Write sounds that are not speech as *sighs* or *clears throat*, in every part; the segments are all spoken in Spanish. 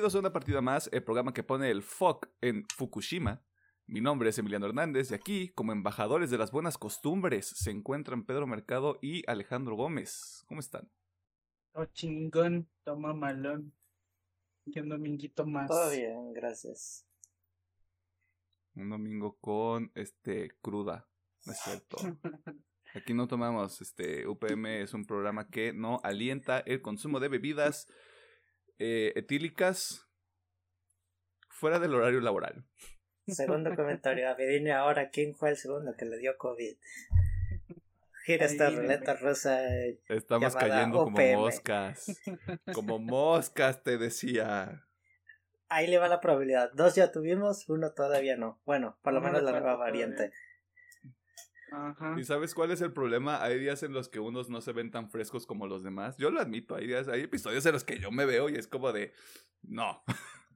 Bienvenidos a una partida más, el programa que pone el fuck en Fukushima. Mi nombre es Emiliano Hernández y aquí, como embajadores de las buenas costumbres, se encuentran Pedro Mercado y Alejandro Gómez. ¿Cómo están? Oh, chingón, toma malón. Y un dominguito más. Todo bien, gracias. Un domingo con este cruda, ¿no es cierto? *laughs* Aquí no tomamos, este UPM es un programa que no alienta el consumo de bebidas eh, etílicas fuera del horario laboral. Segundo *laughs* comentario, adivine ahora quién fue el segundo que le dio COVID. Gira esta Adivíneme. ruleta rusa. Estamos cayendo como moscas. *laughs* Como moscas, te decía. Ahí le va la probabilidad. Dos ya tuvimos, uno todavía no. Bueno, por lo No menos la nueva todavía. Ajá. ¿Y sabes cuál es el problema? Hay días en los que unos no se ven tan frescos como los demás. Yo lo admito, hay días, hay episodios en los que yo me veo y es como de, no,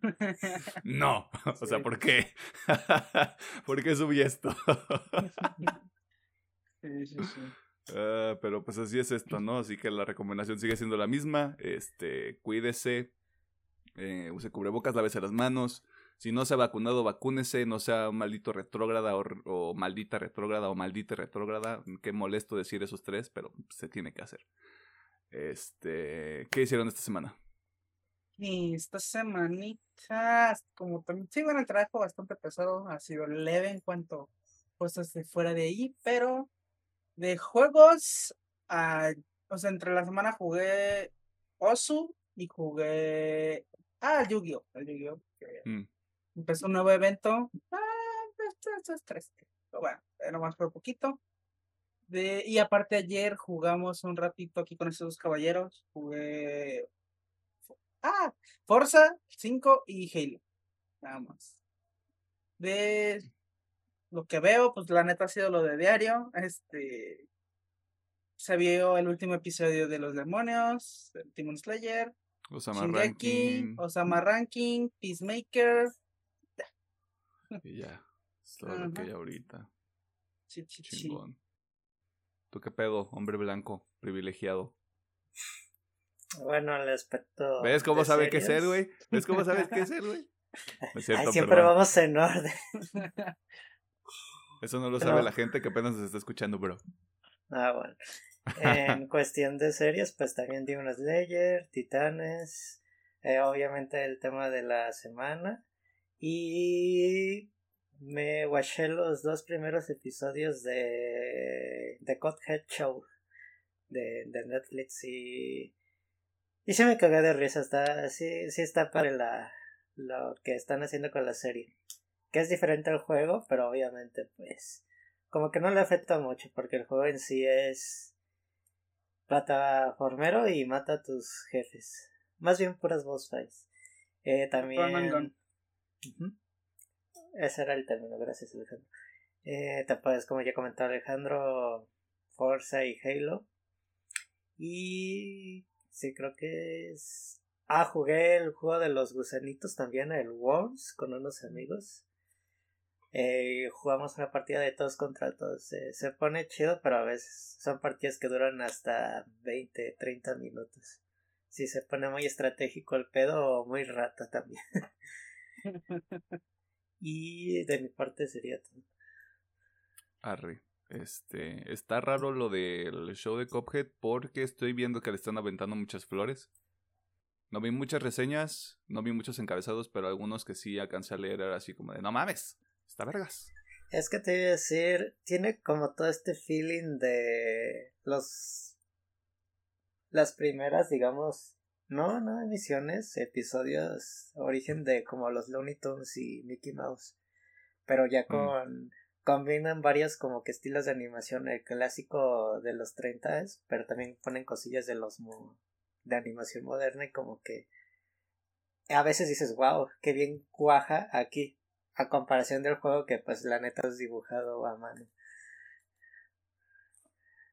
*laughs* no. *laughs* O sea. ¿por qué? *laughs* ¿Por qué subí esto? Sí, sí, sí. Ah, pero pues así es esto, ¿no? Así que la recomendación sigue siendo la misma. Este, cuídese, eh, use cubrebocas, lávese las manos. Si no se ha vacunado, vacúnese, no sea un maldito retrógrada o, o maldita retrógrada o maldita retrógrada. Qué molesto decir esos tres, pero se tiene que hacer. Este, ¿qué hicieron esta semana? Y esta semanita, como también sigo en el trabajo bastante pesado, ha sido leve en cuanto a cosas de fuera de ahí, pero de juegos, ah, o sea, entre la semana jugué Osu y jugué, ah, el Yu-Gi-Oh! El Yu-Gi-Oh! que Mm, empezó un nuevo evento. Ah, esto, esto es. Pero bueno, eh, nomás por poquito. De, y aparte ayer jugamos un ratito aquí con esos dos caballeros. Jugué. Ah, Forza 5 y Halo. Nada más. De lo que veo, pues la neta ha sido lo de diario. Este. Se vio el último episodio de Los Demonios, de Demon Slayer, Osama Shingeki, Ranking. Osama Ranking, Peacemaker. Y ya. Es todo lo que hay ahorita. Sí, sí, sí. Chingón. ¿Tú qué pedo, hombre blanco, privilegiado? Bueno, el aspecto. ¿Ves cómo sabe qué él, güey? ¿Ves cómo sabes qué es *laughs* él, güey? Siempre perdón. vamos en orden. Eso no lo Pero- sabe la gente que apenas nos está escuchando, bro. Ah, bueno. En *laughs* cuestión de series, pues también Demon Slayer, Titanes, eh, obviamente el tema de la semana. Y me watché los dos primeros episodios de The Godhead Show de, de Netflix y, y se me cagué de risa. Está, sí, sí está para la, lo que están haciendo con la serie. Que es diferente al juego, pero obviamente pues como que no le afecta mucho porque el juego en sí es plataformero y mata a tus jefes. Más bien puras boss fights. Eh, también... Ese era el término, gracias Alejandro. Eh, te puedes, como ya comentó Alejandro, Forza y Halo. Y sí, creo que es... Ah, jugué el juego de los gusanitos también, el Worms, con unos amigos. Eh, jugamos una partida de todos contra todos. Eh, se pone chido, pero a veces son partidas que duran hasta 20, 30 minutos. Si se pone muy estratégico el pedo o muy rata también. *laughs* y de mi parte sería todo. Arre. Este, está raro lo del show de Cuphead porque estoy viendo que le están aventando muchas flores. No vi muchas reseñas, no vi muchos encabezados, pero algunos que sí alcancé a leer era así como de, no mames, está vergas. Es que te iba a decir, tiene como todo este feeling de los las primeras, digamos, no, no emisiones, episodios, origen de como los Looney Tunes y Mickey Mouse, pero ya con combinan varios como que estilos de animación, el clásico de los 30 pero también ponen cosillas de los mo- de animación moderna y como que a veces dices, wow, qué bien cuaja aquí a comparación del juego que pues la neta es dibujado a mano.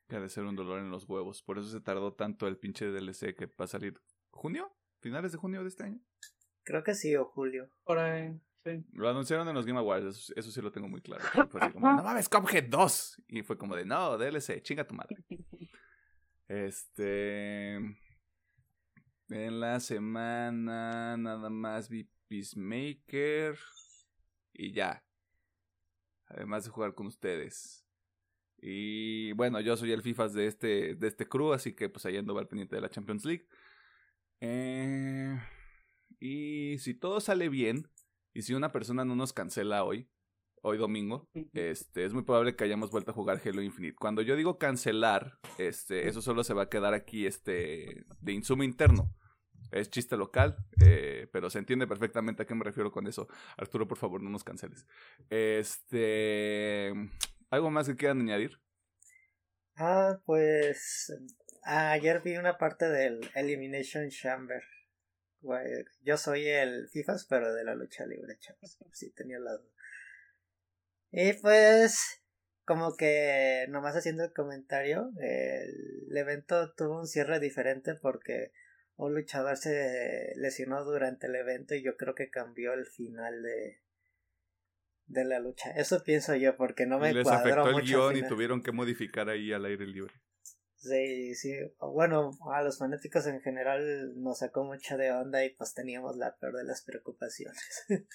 Que ha de ser un dolor en los huevos. Por eso se tardó tanto el pinche DLC que va a salir. ¿Junio? ¿Finales de junio de este año? Creo que sí, o Julio. Por ahí, sí. Lo anunciaron en los Game Awards, eso, eso sí lo tengo muy claro. Fue así como, no mames, Cuphead 2. Y fue como de, no, DLC, chinga tu madre. *laughs* Este. En la semana nada más vi Peacemaker y ya. Además de jugar con ustedes. Y bueno, yo soy el FIFAs de este, de este crew, así que pues ahí ando al pendiente de la Champions League. Eh, y si todo sale bien, y si una persona no nos cancela hoy, hoy domingo, este, es muy probable que hayamos vuelto a jugar Halo Infinite. Cuando yo digo cancelar, este, eso solo se va a quedar aquí, este, de insumo interno. Es chiste local, eh, pero se entiende perfectamente a qué me refiero con eso. Arturo, por favor, no nos canceles. Este, ¿algo más que quieran añadir? Ah, pues ayer vi una parte del Elimination Chamber. Yo soy el FIFAs, pero de la lucha libre, chavos. *laughs* Sí, tenía la duda. Y pues, como que nomás haciendo el comentario, el evento tuvo un cierre diferente porque un luchador se lesionó durante el evento y yo creo que cambió el final de, de la lucha. Eso pienso yo porque no me Les afectó el guion y tuvieron que modificar ahí al aire libre. Sí, sí. Bueno, a los fanáticos en general nos sacó mucha de onda y pues teníamos la peor de las preocupaciones. *laughs*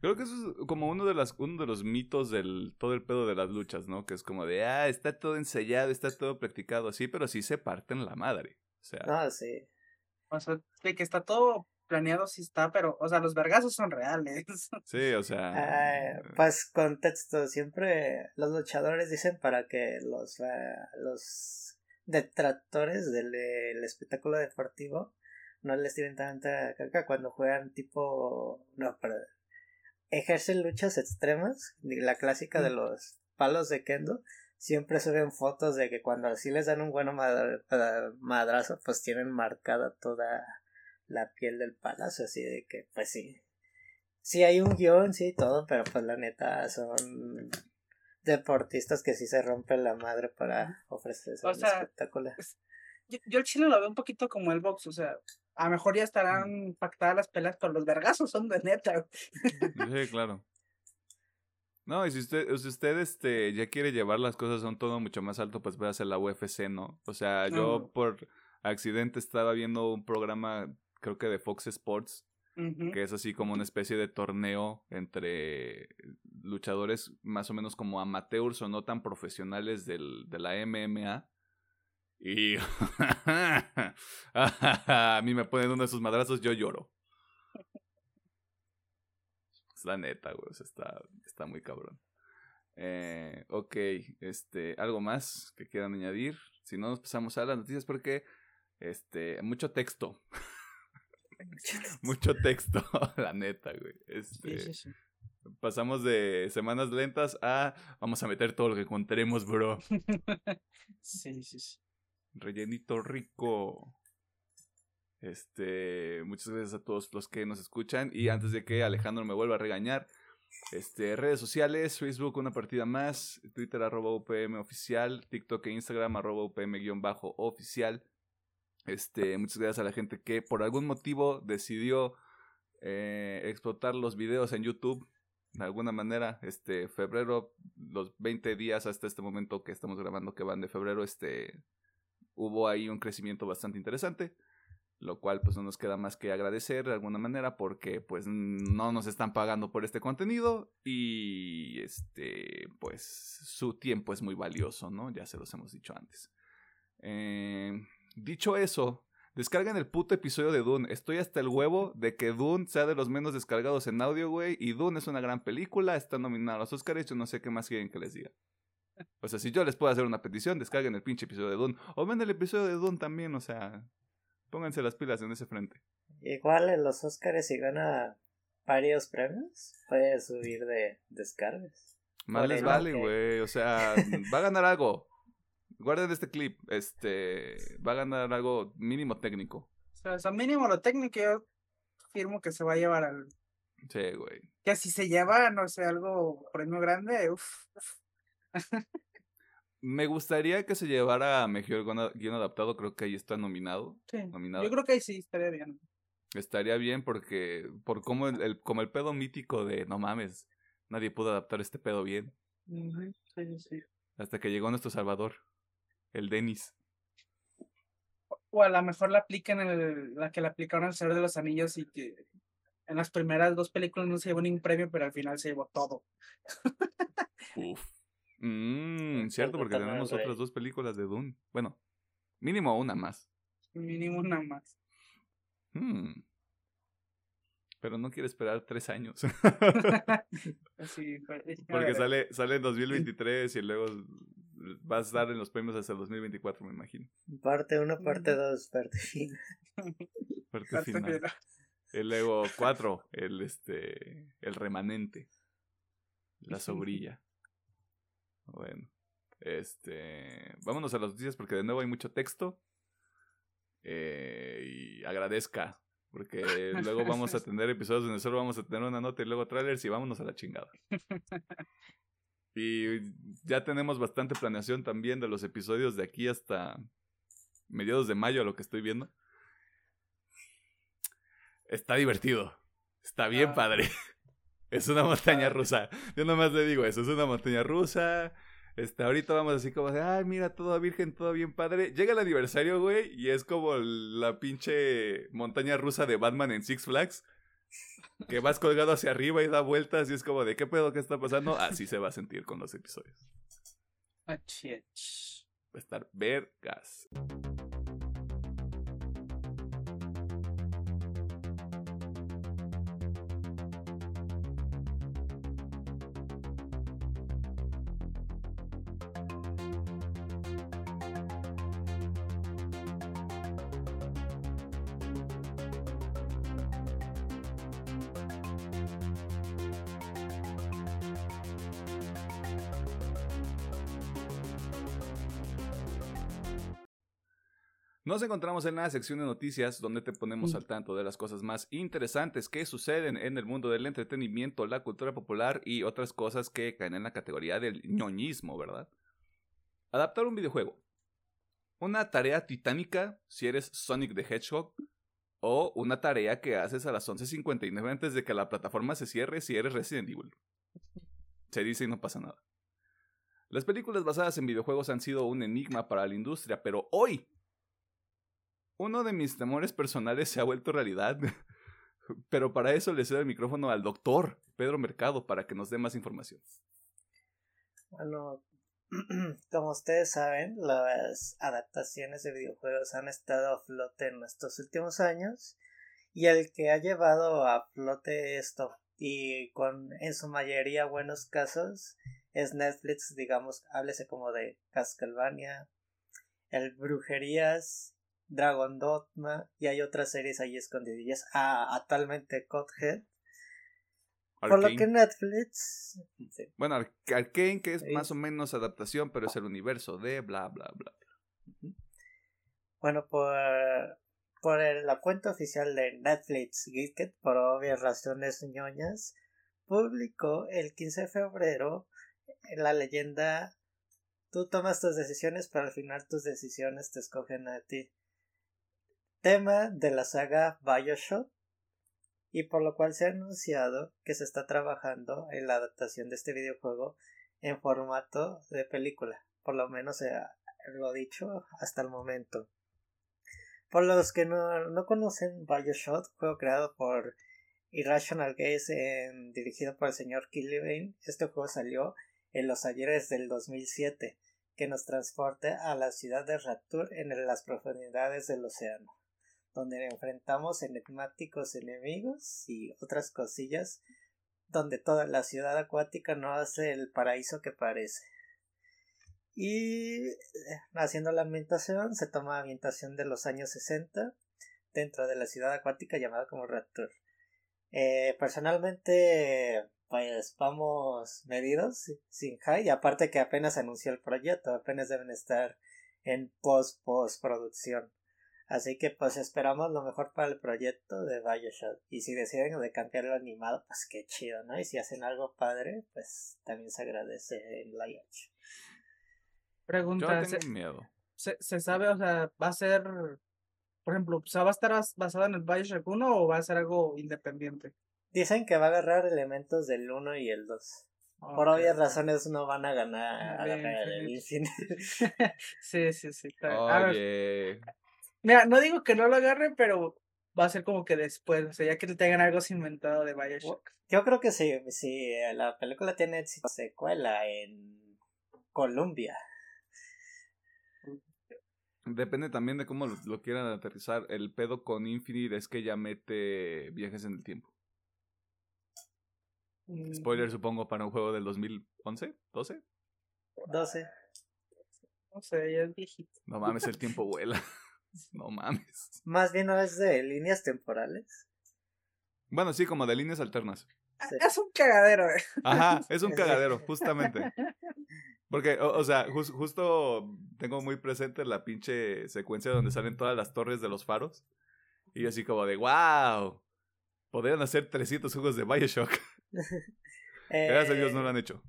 Creo que eso es como uno de, las, uno de los mitos del todo el pedo de las luchas, ¿no? Que es como de, ah, está todo ensayado, está todo practicado así, pero sí se parten la madre. O sea. Ah, sí. O sea, de que está todo planeado sí está, pero, o sea, los vergazos son reales. *laughs* Sí, o sea. Ah, pues contexto, siempre los luchadores dicen para que los, ah, los detractores del, espectáculo deportivo no les tiren tanta caca cuando juegan tipo, no, perdón, ejercen luchas extremas, la clásica de los palos de kendo, siempre suben fotos de que cuando así les dan un buen madrazo, pues tienen marcada toda la piel del palacio, así de que, pues sí, sí hay un guion, sí, todo, pero pues la neta son deportistas que sí se rompen la madre para ofrecer ese espectáculo. Yo, yo el chile lo veo un poquito como el box, o sea, a lo mejor ya estarán pactadas las pelas, pero los vergazos son de neta. Sí, claro. No, y si usted, si usted este, ya quiere llevar las cosas a un tono mucho más alto, pues hacer la UFC, ¿no? O sea, yo por accidente estaba viendo un programa, creo que de Fox Sports, que es así como una especie de torneo entre luchadores más o menos como amateurs o no tan profesionales del, de la MMA. Y *laughs* a mí me ponen uno de sus madrazos, yo lloro. Es la neta, güey. está, está muy cabrón. Eh, ok, este, ¿algo más que quieran añadir? Si no, nos pasamos a las noticias porque, este, mucho texto. *laughs* *laughs* mucho texto, *laughs* la neta, güey. Este, Pasamos de semanas lentas a vamos a meter todo lo que encontremos, bro. *laughs* sí, sí, sí. Rellenito rico. Este, muchas gracias a todos los que nos escuchan. Y antes de que Alejandro me vuelva a regañar, este, redes sociales, Facebook una partida más, Twitter arroba UPM oficial, TikTok e Instagram arroba UPM guion bajo oficial. Este, muchas gracias a la gente que por algún motivo decidió eh, explotar los videos en YouTube. De alguna manera, este, febrero, los 20 días hasta este momento que estamos grabando que van de febrero, este, hubo ahí un crecimiento bastante interesante, lo cual pues no nos queda más que agradecer de alguna manera porque pues no nos están pagando por este contenido y este pues su tiempo es muy valioso, ¿no? Ya se los hemos dicho antes. Eh, dicho eso, Descargan el puto episodio de Dune. Estoy hasta el huevo de que Dune sea de los menos descargados en audio, güey. Y Dune es una gran película. Está nominado a los Oscars. Yo no sé qué más quieren que les diga. O sea, si yo les puedo hacer una petición, descarguen el pinche episodio de Dune. O ven el episodio de Dune también, o sea, pónganse las pilas en ese frente. Igual en los Oscars si gana varios premios, puede subir de descargas. Más les vale, güey. O sea, va a ganar algo. Guarden este clip. Este, va a ganar algo mínimo técnico. O sea, mínimo lo técnico yo firmo que se va a llevar al... Sí, güey. Que si se lleva, no sé, algo premio grande, uff. Me gustaría que se llevara a mejor guion adaptado, creo que ahí está nominado. Sí, yo creo que ahí sí estaría bien. Estaría bien porque, por como el, como el pedo mítico de, no mames, nadie pudo adaptar este pedo bien. Sí, sí. Hasta que llegó nuestro Salvador, el Denis. O a lo mejor la aplican el, la que la aplicaron al Señor de los Anillos y que en las primeras dos películas no se llevó ningún premio, pero al final se llevó todo. Uf. Mmm, cierto, porque tenemos otras dos películas de Dune. Bueno, mínimo una más. Mínimo una más. Hmm. Pero no quiere esperar tres años. *laughs* Fue- *laughs* Porque sale, sale en 2023 y luego va a estar en los premios hasta el 2024, me imagino. Parte 1, parte 2, parte final. *laughs* Parte Parte final. final. El luego 4, el este el remanente. La sobrilla. Bueno. Este. Vámonos a las noticias porque de nuevo hay mucho texto. Eh, y agradezca. Porque *laughs* luego vamos a tener episodios donde solo vamos a tener una nota y luego trailers y vámonos a la chingada. *laughs* Y ya tenemos bastante planeación también de los episodios de aquí hasta mediados de mayo, a lo que estoy viendo. Está divertido. Está bien Ah. padre. *laughs* Es una montaña rusa. Yo nomás le digo eso, es una montaña rusa. Este, ahorita vamos así como de, ay, mira, todo virgen, todo bien padre. Llega el aniversario, güey, y es como la pinche montaña rusa de Batman en Six Flags. Que vas colgado hacia arriba y da vueltas y es como de, ¿qué pedo que está pasando? Así se va a sentir con los episodios. Ach. Va a estar vergas. Nos encontramos en la sección de noticias donde te ponemos al tanto de las cosas más interesantes que suceden en el mundo del entretenimiento, la cultura popular y otras cosas que caen en la categoría del ñoñismo, ¿verdad? Adaptar un videojuego. Una tarea titánica si eres Sonic the Hedgehog o una tarea que haces a las 11.59 antes de que la plataforma se cierre si eres Resident Evil. Se dice y no pasa nada. Las películas basadas en videojuegos han sido un enigma para la industria, pero hoy uno de mis temores personales se ha vuelto realidad. *laughs* Pero para eso le cedo el micrófono al doctor Pedro Mercado para que nos dé más información. Bueno, *clears throat* como ustedes saben, las adaptaciones de videojuegos han estado a flote en estos últimos años y el que ha llevado a flote esto y con en su mayoría buenos casos es Netflix, digamos, háblese como de Castlevania, el Brujerías, Dragon Dogma y hay otras series ahí escondidillas. Ah, actualmente Codhead. Por lo que Netflix sí, Bueno, Ar- Arcane, que es Sí. más o menos adaptación, pero es el universo de bla, bla, bla. Bueno, por, por el- la cuenta oficial de Netflix Geeked, por obvias razones ñoñas, publicó el 15 de febrero la leyenda Tú tomas tus decisiones, pero al final tus decisiones te escogen a ti. Tema de la saga Bioshock, y por lo cual se ha anunciado que se está trabajando en la adaptación de este videojuego en formato de película. Por lo menos eh, lo dicho hasta el momento. Por los que no, no conocen Bioshock, juego creado por Irrational Games en- dirigido por el señor Killian, este juego salió en los ayeres del 2007, que nos transporta a la ciudad de Rapture en las profundidades del océano, donde enfrentamos enigmáticos enemigos y otras cosillas, donde toda la ciudad acuática no hace el paraíso que parece. Y eh, haciendo la ambientación, se toma ambientación de los años 60 dentro de la ciudad acuática llamada como Rapture. Eh, personalmente, pues vamos medidos, sin high, y aparte que apenas anunció el proyecto, apenas deben estar en post post producción. Así que pues esperamos lo mejor para el proyecto de Bioshock. Y si deciden de cambiarlo animado, pues qué chido, ¿no? Y si hacen algo padre, pues también se agradece en. Yo Pregunta, ¿se, tengo miedo. se, se sabe, o sea, va a ser, por ejemplo, o sea, va a estar bas- basado en el Bioshock 1 o va a ser algo independiente? Dicen que va a agarrar elementos del 1 y el 2. Por obvias razones no van a ganar Bien, agarrar el bien. Infinite. *laughs* sí, sí, sí. está bien. A ver, Oye, Mira, no digo que no lo agarre, pero va a ser como que después, o sea, ya que te tengan algo inventado de Bioshock. Yo creo que sí, sí, la película tiene éxito secuela en Colombia. Depende también de cómo lo, lo quieran aterrizar. El pedo con Infinite es que ya mete viajes en el tiempo. Mm, Spoiler, supongo, para un juego del 2011, 12. 12. No sé, ya es viejito. No mames, el tiempo vuela. *laughs* *laughs* No mames. Más bien no es de líneas temporales. Bueno, sí, como de líneas alternas. Sí. Es un cagadero, eh. Ajá, *laughs* es un cagadero, justamente. *laughs* Porque, o, o sea, jus- justo tengo muy presente la pinche secuencia donde salen todas las torres de los faros. Y yo así como de, wow, podrían hacer 300 juegos de Bioshock. Gracias a Dios no lo han hecho.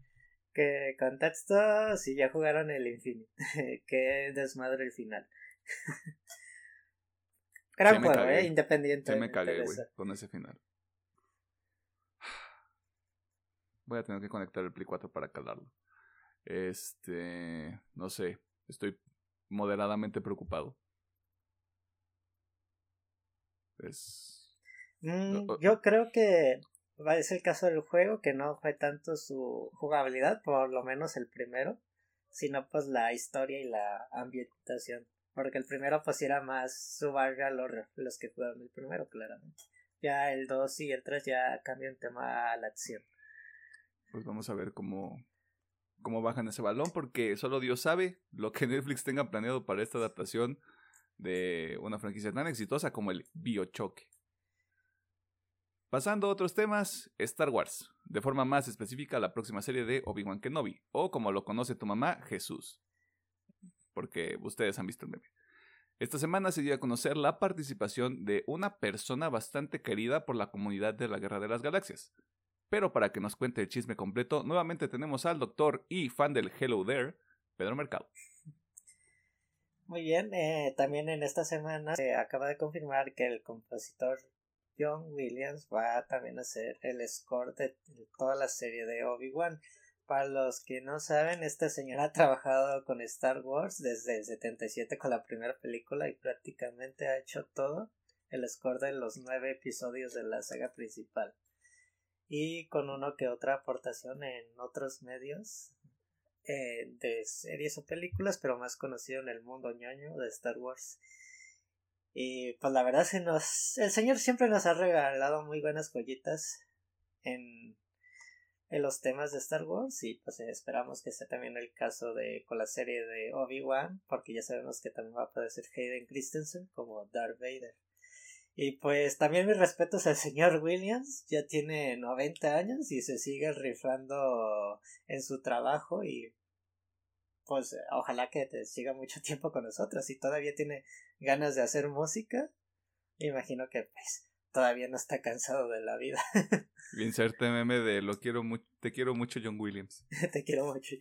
Que contexto, si ya jugaron el Infinite. que desmadre el final. *laughs* Gran juego, cagué. eh, independiente. Se me cagué, güey, con ese final. *sighs* Voy a tener que conectar el Play 4 para calarlo. Este, no sé, estoy moderadamente preocupado. Es... Mm, yo creo que es el caso del juego que no fue tanto su jugabilidad, por lo menos el primero, sino pues la historia y la ambientación. Porque el primero pues era más survival horror, los que jugaron el primero, claramente. Ya el 2 y el 3 ya cambian tema a la acción. Pues vamos a ver cómo, cómo bajan ese balón, porque solo Dios sabe lo que Netflix tenga planeado para esta adaptación de una franquicia tan exitosa como el Biochoque. Pasando a otros temas, Star Wars, de forma más específica la próxima serie de Obi-Wan Kenobi, o como lo conoce tu mamá, Jesús. Porque ustedes han visto el meme. Esta semana se dio a conocer la participación de una persona bastante querida por la comunidad de la Guerra de las Galaxias. Pero para que nos cuente el chisme completo, nuevamente tenemos al doctor y fan del Hello There, Pedro Mercado. Muy bien, eh, también en esta semana se acaba de confirmar que el compositor John Williams va también a hacer el score de toda la serie de Obi-Wan. Para los que no saben, este señor ha trabajado con Star Wars desde el 77 con la primera película y prácticamente ha hecho todo el score de los nueve episodios de la saga principal. Y con uno que otra aportación en otros medios eh, de series o películas, pero más conocido en el mundo ñoño de Star Wars. Y pues la verdad se nos el señor siempre nos ha regalado muy buenas joyitas en, en los temas de Star Wars y pues esperamos que sea también el caso de con la serie de Obi-Wan porque ya sabemos que también va a aparecer Hayden Christensen como Darth Vader. Y pues también mis respetos al señor Williams, ya tiene 90 años y se sigue rifando en su trabajo y pues ojalá que te siga mucho tiempo con nosotros y todavía tiene ganas de hacer música. Imagino que pues todavía no está cansado de la vida. *laughs* Inserte meme de lo quiero mu- te quiero mucho John Williams. *laughs* te quiero mucho.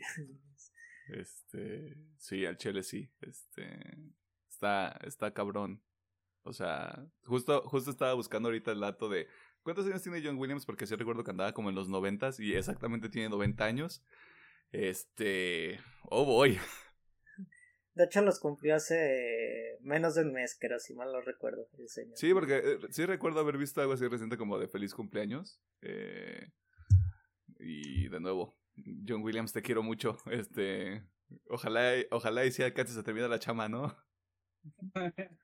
Este, sí, al chile sí. Este, está, está cabrón. O sea, justo, justo estaba buscando ahorita el dato de cuántos años tiene John Williams, porque sí recuerdo que andaba como en los noventas y exactamente tiene 90 años. Este, oh boy. De hecho los cumplió hace menos de un mes, creo, si mal lo recuerdo, el señor. Sí, porque eh, sí recuerdo haber visto algo así reciente como de feliz cumpleaños. Eh, y de nuevo, John Williams, te quiero mucho. *laughs* Este, ojalá, ojalá y si alcances a terminar la chama, ¿no? *laughs*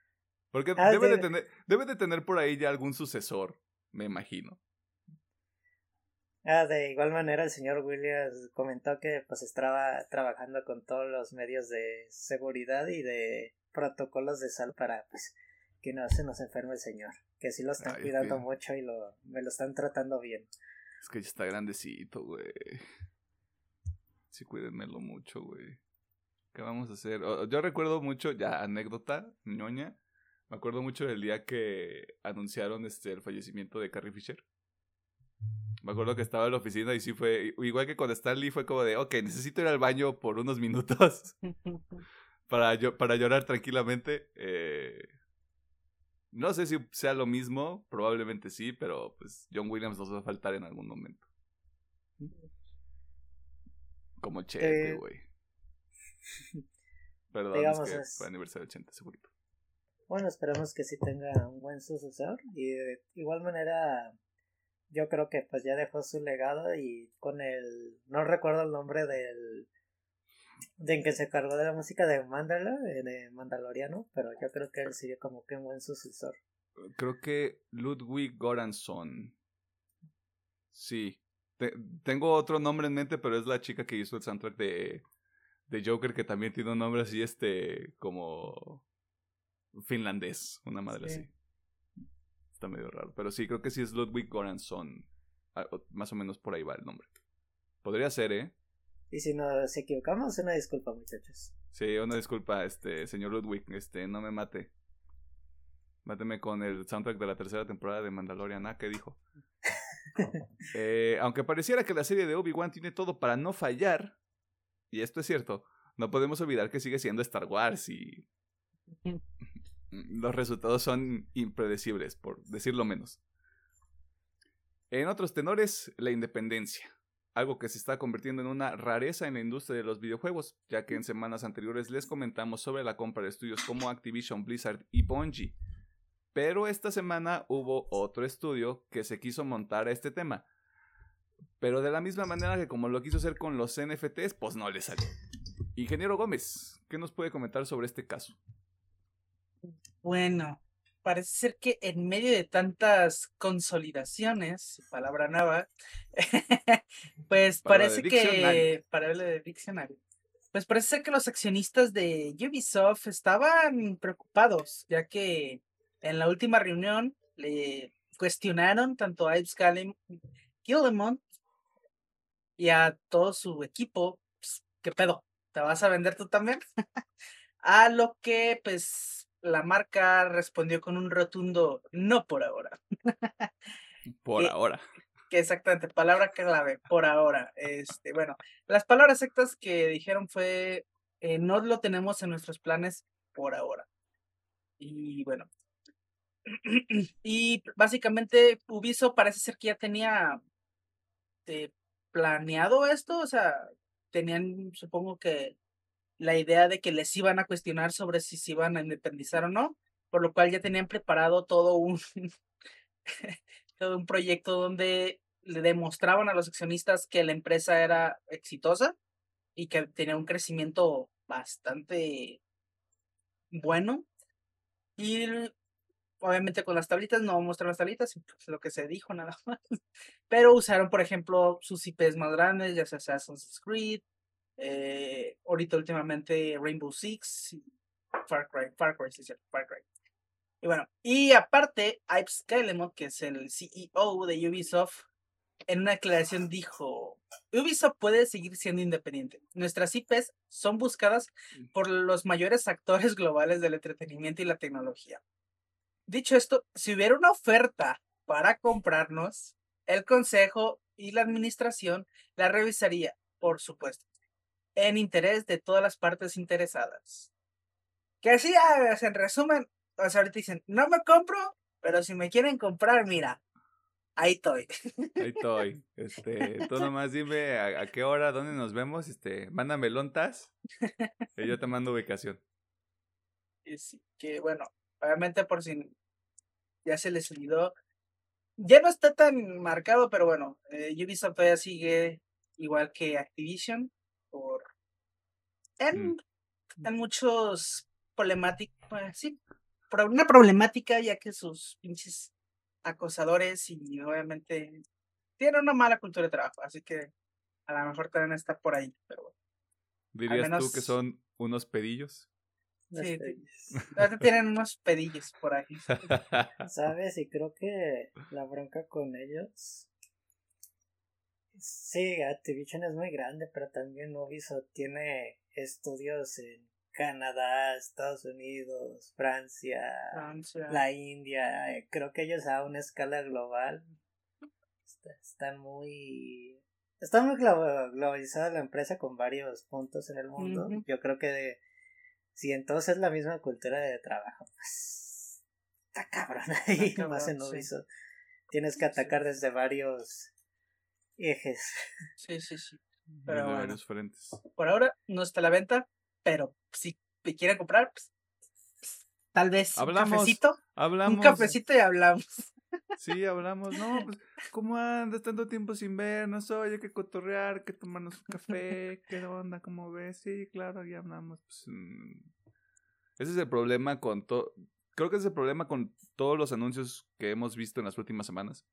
Porque Ah, debe, de de- tener, debe de tener por ahí ya algún sucesor, me imagino. Ah, de igual manera el señor Williams comentó que pues estaba trabajando con todos los medios de seguridad y de protocolos de salud para pues que no se nos enferme el señor, que sí lo están Ay, es cuidando que- mucho y lo me lo están tratando bien. Es que ya está grandecito, güey. Sí, cuídenmelo mucho, güey. ¿Qué vamos a hacer? Yo recuerdo mucho, ya anécdota, ñoña. Me acuerdo mucho del día que anunciaron este el fallecimiento de Carrie Fisher. Me acuerdo que estaba en la oficina y sí fue, igual que con Stanley, fue como de, ok, necesito ir al baño por unos minutos *laughs* para, yo, para llorar tranquilamente. Eh, no sé si sea lo mismo, probablemente sí, pero pues John Williams nos va a faltar en algún momento. Como Cheque, Eh, güey. Perdón, digamos, es que es- fue aniversario 80, segurito. Bueno, esperemos que sí tenga un buen sucesor. Y de igual manera, yo creo que pues ya dejó su legado y con el... No recuerdo el nombre del... De en que se cargó de la música de Mandala, de Mandaloriano, pero yo creo que él sería como que un buen sucesor. Creo que Ludwig Goranson. Sí. tengo otro nombre en mente, pero es la chica que hizo el soundtrack de, de Joker, que también tiene un nombre así, este, como finlandés, una madre así. Está medio raro. Pero sí, creo que sí es Ludwig Goranson. Ah, más o menos por ahí va el nombre. Podría ser, ¿eh? Y si nos equivocamos, una disculpa, muchachos. Sí, una disculpa, este, señor Ludwig, este, no me mate. Máteme con el soundtrack de la tercera temporada de Mandalorian. Ah, ¿qué dijo? *laughs* Eh, aunque pareciera que la serie de Obi-Wan tiene todo para no fallar, y esto es cierto, no podemos olvidar que sigue siendo Star Wars y los resultados son impredecibles, por decirlo menos. En otros tenores, la independencia, algo que se está convirtiendo en una rareza en la industria de los videojuegos, ya que en semanas anteriores les comentamos sobre la compra de estudios como Activision, Blizzard y Bungie. Pero esta semana hubo otro estudio que se quiso montar a este tema. Pero de la misma manera que como lo quiso hacer con los NFTs, pues no le salió. Ingeniero Gómez, ¿qué nos puede comentar sobre este caso? Bueno, parece ser que en medio de tantas consolidaciones, palabra nueva, *laughs* pues parece que, para hablar de diccionario, pues parece ser que los accionistas de Ubisoft estaban preocupados, ya que en la última reunión le cuestionaron tanto a Ives Gillemont y a todo su equipo, pues, ¿qué pedo? ¿Te vas a vender tú también? *laughs* a lo que pues la marca respondió con un rotundo no por ahora. *laughs* por ahora. Que exactamente, palabra clave, por ahora. Este, bueno, las palabras exactas que dijeron fue eh, no lo tenemos en nuestros planes por ahora. Y bueno. *clears throat* y básicamente Ubisoft parece ser que ya tenía eh, planeado esto, o sea, tenían, supongo que la idea de que les iban a cuestionar sobre si se iban a independizar o no, por lo cual ya tenían preparado todo un, *laughs* todo un proyecto donde le demostraban a los accionistas que la empresa era exitosa y que tenía un crecimiento bastante bueno. Y obviamente con las tablitas, no mostraron las tablitas, pues, lo que se dijo nada *laughs* más. Pero usaron, por ejemplo, sus IPs más grandes, ya sea Assassin's Creed, eh, ahorita últimamente Rainbow Six, Far Cry, Far Cry, sí, Far Cry. Y bueno, y aparte, Ives Skylemont, que es el CEO de Ubisoft, en una declaración dijo, Ubisoft puede seguir siendo independiente. Nuestras IPs son buscadas mm. por los mayores actores globales del entretenimiento y la tecnología. Dicho esto, si hubiera una oferta para comprarnos, el consejo y la administración la revisaría, por supuesto en interés de todas las partes interesadas. Que así, en resumen, pues ahorita dicen, no me compro, pero si me quieren comprar, mira, ahí estoy. Ahí estoy. Este, tú nomás dime a, qué hora, dónde nos vemos, este, mándame lontas y yo te mando ubicación. Que bueno, obviamente por si ya se les olvidó, ya no está tan marcado, pero bueno, eh, Ubisoft todavía sigue igual que Activision, por en, mm. en muchos problemáticos, pues, sí, por una problemática ya que sus pinches acosadores y obviamente tienen una mala cultura de trabajo, así que a lo mejor también está por ahí, pero bueno. ¿Dirías tú que son unos pedillos? Sí, tienen unos pedillos por ahí. *laughs* ¿Sabes? Y creo que la bronca con ellos Sí, Activision es muy grande, pero también Ubisoft tiene estudios en Canadá, Estados Unidos, Francia, la India. Eh, creo que ellos a una escala global están muy... Está muy globalizada la empresa con varios puntos en el mundo. Yo creo que si entonces es la misma cultura de trabajo, pues está cabrón ahí, *laughs* más en Ubisoft. Tienes que atacar desde varios ejes. Sí, sí, sí. Pero varios frentes. Por ahora no está a la venta, pero si quieren comprar, pues, Tal vez Hablamos, un cafecito. Hablamos. Un cafecito y hablamos. Sí, hablamos. No, pues, ¿cómo andas? Tanto tiempo sin vernos. Oye, hay que cotorrear, que tomarnos un café. ¿Qué onda? ¿Cómo ves? Sí, claro, ya hablamos. Pues, mm, ese es el problema con todo. Creo que ese es el problema con todos los anuncios que hemos visto en las últimas semanas.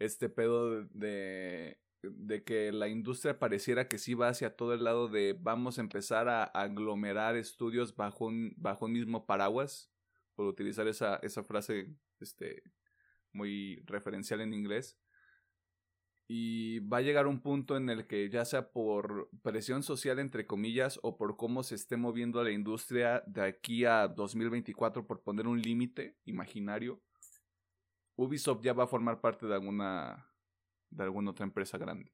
Este pedo de, de que la industria pareciera que sí va hacia todo el lado de vamos a empezar a aglomerar estudios bajo un, bajo un mismo paraguas, por utilizar esa, esa frase este, muy referencial en inglés. Y va a llegar un punto en el que ya sea por presión social, entre comillas, o por cómo se esté moviendo la industria de aquí a 2024, por poner un límite imaginario, Ubisoft ya va a formar parte de alguna, de alguna otra empresa grande.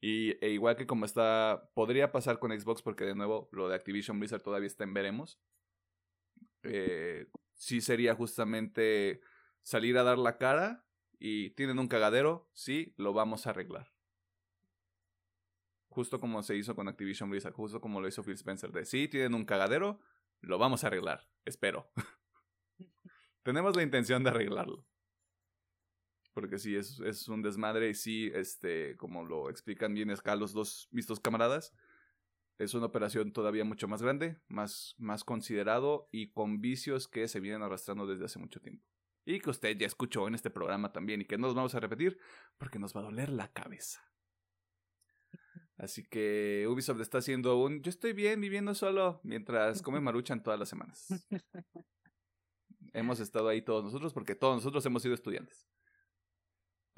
Y e igual que como está, podría pasar con Xbox, porque de nuevo lo de Activision Blizzard todavía está en veremos. Eh, sí sería justamente salir a dar la cara y tienen un cagadero, sí, lo vamos a arreglar. Justo como se hizo con Activision Blizzard, justo como lo hizo Phil Spencer, de sí, tienen un cagadero, lo vamos a arreglar, espero. *laughs* Tenemos la intención de arreglarlo. Porque sí, es, es un desmadre y sí, este, como lo explican bien acá los dos vistos camaradas, es una operación todavía mucho más grande, más, más considerado y con vicios que se vienen arrastrando desde hace mucho tiempo. Y que usted ya escuchó en este programa también y que no los vamos a repetir porque nos va a doler la cabeza. Así que Ubisoft está haciendo un yo estoy bien viviendo solo mientras come maruchan todas las semanas. *laughs* Hemos estado ahí todos nosotros porque todos nosotros hemos sido estudiantes.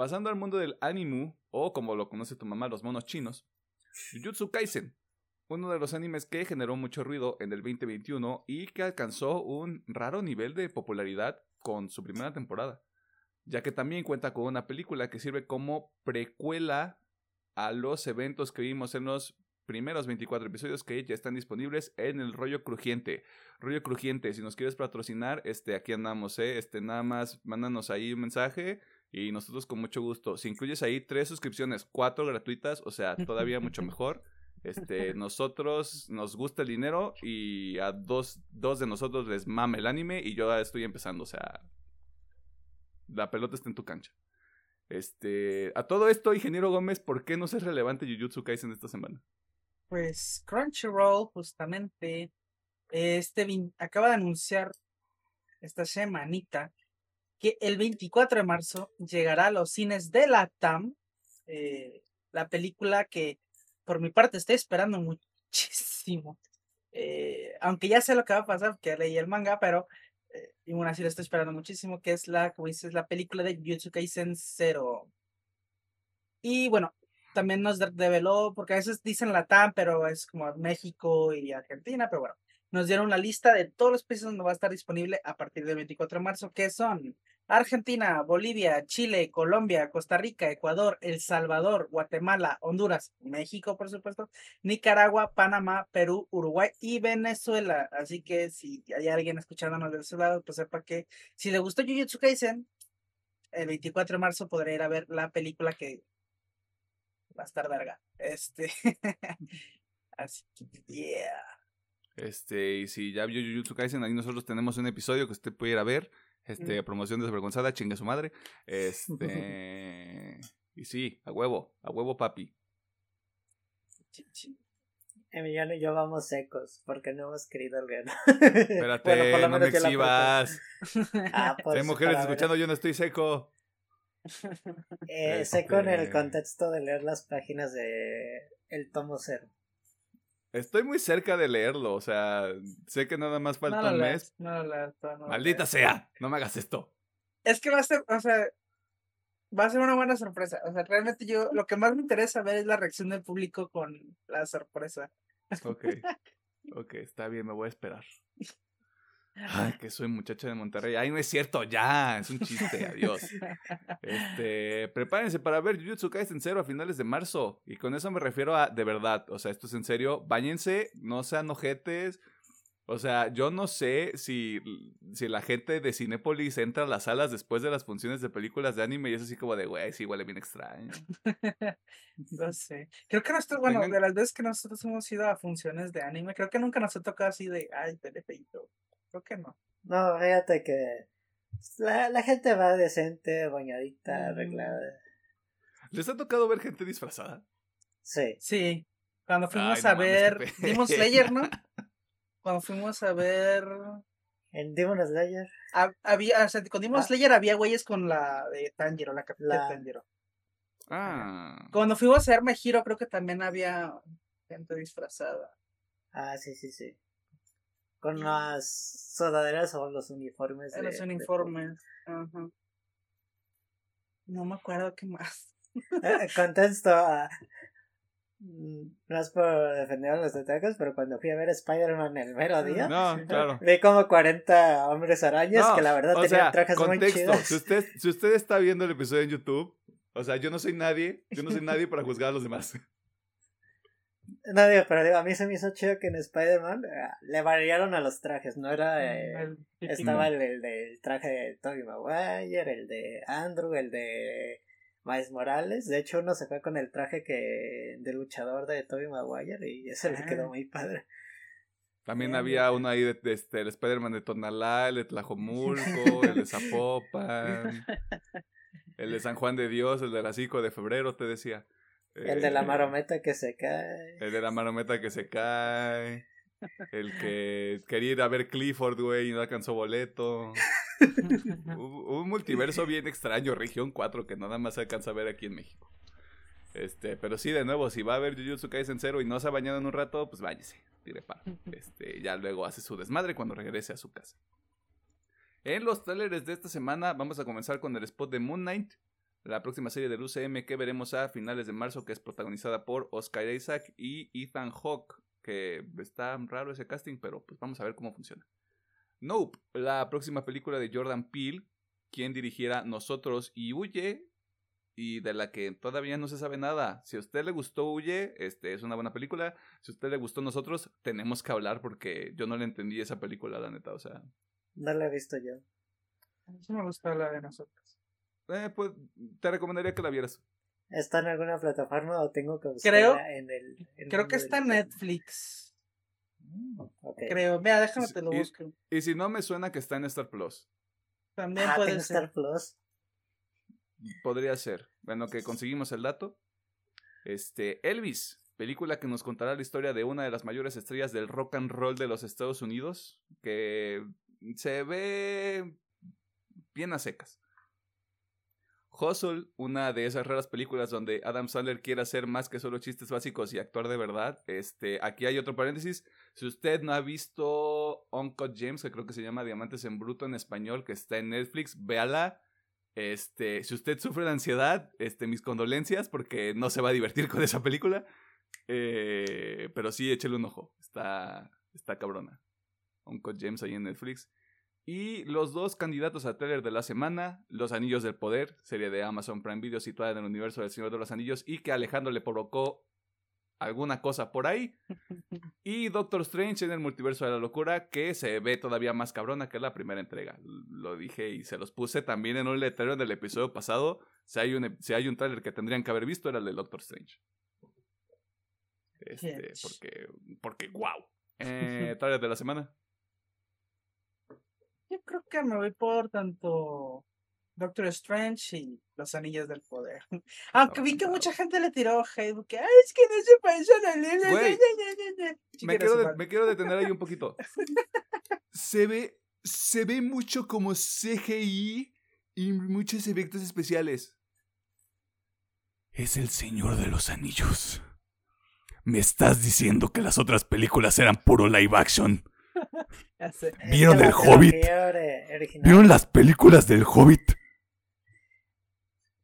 Pasando al mundo del animu, o como lo conoce tu mamá, los monos chinos, Jujutsu Kaisen, uno de los animes que generó mucho ruido en el 2021 y que alcanzó un raro nivel de popularidad con su primera temporada, ya que también cuenta con una película que sirve como precuela a los eventos que vimos en los primeros 24 episodios que ya están disponibles en el rollo crujiente. Rollo crujiente, si nos quieres patrocinar, este aquí andamos, eh, este nada más mándanos ahí un mensaje y nosotros con mucho gusto. Si incluyes ahí tres suscripciones, cuatro gratuitas, o sea, todavía mucho *laughs* mejor. Este, nosotros nos gusta el dinero y a dos, dos de nosotros les mame el anime y yo estoy empezando, o sea, la pelota está en tu cancha. Este, a todo esto, ingeniero Gómez, ¿por qué no es relevante Jujutsu Kaisen esta semana? Pues Crunchyroll justamente este acaba de anunciar esta semanita que el 24 de marzo llegará a los cines de la TAM, eh, la película que por mi parte estoy esperando muchísimo. Eh, aunque ya sé lo que va a pasar, que leí el manga, pero eh, y aún así lo estoy esperando muchísimo, que es la, como dices, la película de Jujutsu Kaisen Zero. Y bueno, también nos reveló, porque a veces dicen la TAM, pero es como México y Argentina, pero bueno, nos dieron la lista de todos los países donde va a estar disponible a partir del 24 de marzo, que son Argentina, Bolivia, Chile, Colombia, Costa Rica, Ecuador, El Salvador, Guatemala, Honduras, México, por supuesto, Nicaragua, Panamá, Perú, Uruguay y Venezuela. Así que si hay alguien escuchándonos de ese lado, pues sepa que si le gustó Jujutsu Kaisen, el 24 de marzo podrá ir a ver la película que va a estar verga. Este. *laughs* Así que, yeah. Este, y si ya vio Jujutsu Kaisen, ahí nosotros tenemos un episodio que usted puede ir a ver. Este, promoción desvergonzada, chingue su madre. Este. *laughs* y sí, a huevo, a huevo, papi. Emiliano y yo vamos secos porque no hemos querido leer. *laughs* Espérate, no me exhibas. *laughs* ah, pues, Hay mujeres escuchando, yo no estoy seco. Eh, seco en el este contexto de leer las páginas de El Tomo Cero. Estoy muy cerca de leerlo, o sea, sé que nada más falta un mes. Maldita sea, no me hagas esto. Es que va a ser, o sea, va a ser una buena sorpresa. O sea, realmente yo, lo que más me interesa ver es la reacción del público con la sorpresa. Ok, ok, está bien, me voy a esperar. *laughs* Ay, que soy muchacha de Monterrey. Ay, no es cierto, ya, es un chiste, adiós. Este, prepárense para ver Jujutsu Kaisen cero a finales de marzo. Y con eso me refiero a, de verdad, o sea, esto es en serio, báñense, no sean ojetes. O sea, yo no sé si, si la gente de Cinépolis entra a las salas después de las funciones de películas de anime y es así como de, güey, sí huele bien extraño. no sé. Creo que nosotros, bueno, de las veces que nosotros hemos ido a funciones de anime, creo que nunca nos ha tocado así de, ay, telepito. Creo que no. No, fíjate que la, la gente va decente, bañadita, Mm. arreglada. ¿Les ha tocado ver gente disfrazada? Sí. Sí. Cuando fuimos a ver Demon. *laughs* Slayer, ¿no? Cuando fuimos a ver En Demon Slayer, hab- había, o sea, con Demon Ah. Slayer había güeyes con la de Tanjiro, la capitán La- de Tanjiro. Ah. Cuando fuimos a ver Mejiro, creo que también había gente disfrazada. ah, sí, sí, sí. Con las sudaderas o los uniformes. En de- los de- uniformes. Ajá. No me acuerdo qué más. *laughs* Eh, Contesto a. mm, No es por defender a los atacos, pero cuando fui a ver Spider-Man el mero día, No, claro. *laughs* vi como 40 hombres arañas No, que la verdad tenían sea, trajes muy contexto. chidos. Si usted, si usted está viendo el episodio en YouTube, o sea, yo no soy nadie, yo no soy nadie para juzgar a los demás. No, digo, pero digo, a mí se me hizo chido que en Spider-Man eh, le variaron a los trajes, no era... eh, El estaba el, el del traje de Tobey Maguire, el de Andrew, el de Miles Morales. De hecho, uno se fue con el traje que de luchador de Tobey Maguire y ese le Ah. quedó muy padre. También había uno ahí de, de este, el Spider-Man de Tonalá, el de Tlajomulco, *laughs* el de Zapopan, el de San Juan de Dios, el de la 5 de febrero, te decía. El de la Eh, *laughs* marometa que se cae. El de la marometa que se cae. El que quería ir a ver Clifford, güey, y no alcanzó boleto. *laughs* Hubo un multiverso bien extraño, región 4, que nada más se alcanza a ver aquí en México. Este, pero sí, de nuevo, si va a ver Jujutsu Kaisen cero y no se ha bañado en un rato, pues váyase, tire paro. Este, ya luego hace su desmadre cuando regrese a su casa. En los trailers de esta semana vamos a comenzar con el spot de Moon Knight, la próxima serie del UCM que veremos a finales de marzo, que es protagonizada por Oscar Isaac y Ethan Hawke, que está raro ese casting, pero pues vamos a ver cómo funciona. Nope, la próxima película de Jordan Peele, quien dirigiera Nosotros y Huye, y de la que todavía no se sabe nada. Si a usted le gustó Huye, este es una buena película. Si a usted le gustó Nosotros, tenemos que hablar porque yo no le entendí esa película, la neta, o sea. No lo he visto yo. A mí sí me gusta la de nosotros. Eh, pues te recomendaría que la vieras. ¿Está en alguna plataforma o tengo que Creo- buscarla en el... en Creo que está en? Netflix. Mm. Creo. Mira, déjame te lo Y- busco. Y si no, me suena que está en Star Plus. También Ah, puede ser. Star Plus. Podría ser. Bueno, que conseguimos el dato. Este, Elvis, película que nos contará la historia de una de las mayores estrellas del rock and roll de los Estados Unidos, que se ve bien a secas. Hustle, una de esas raras películas donde Adam Sandler quiere hacer más que solo chistes básicos y actuar de verdad. Este, aquí hay otro paréntesis. Si usted no ha visto Uncut James, que creo que se llama Diamantes en Bruto en español, que está en Netflix, véala. Este, si usted sufre de ansiedad, este, mis condolencias, porque no se va a divertir con esa película. Eh, pero sí, échale un ojo. Está, está cabrona. Uncut James ahí en Netflix. Y los dos candidatos a trailer de la semana, Los Anillos del Poder, serie de Amazon Prime Video situada en el universo del Señor de los Anillos y que a Alejandro le provocó alguna cosa por ahí. *laughs* Y Doctor Strange en el multiverso de la locura, que se ve todavía más cabrona que la primera entrega. Lo dije y se los puse también en un letrero del episodio pasado. Si hay un, si hay un trailer que tendrían que haber visto, era el de Doctor Strange. Este, porque, porque, wow. Eh, trailer de la semana. Yo creo que me voy por tanto Doctor Strange y Los Anillos del Poder. *laughs* Aunque vi que mucha gente le tiró hate, que "Ay, es que no se parece a la *laughs* Güey, Me Me quiero, de- me quiero detener ahí un *laughs* poquito. Se ve, se ve mucho como CGI y muchos efectos especiales. Es el Señor de los Anillos. ¿Me estás diciendo que las otras películas eran puro live action? *laughs* ¿Vieron el Hobbit? ¿Vieron las películas del Hobbit?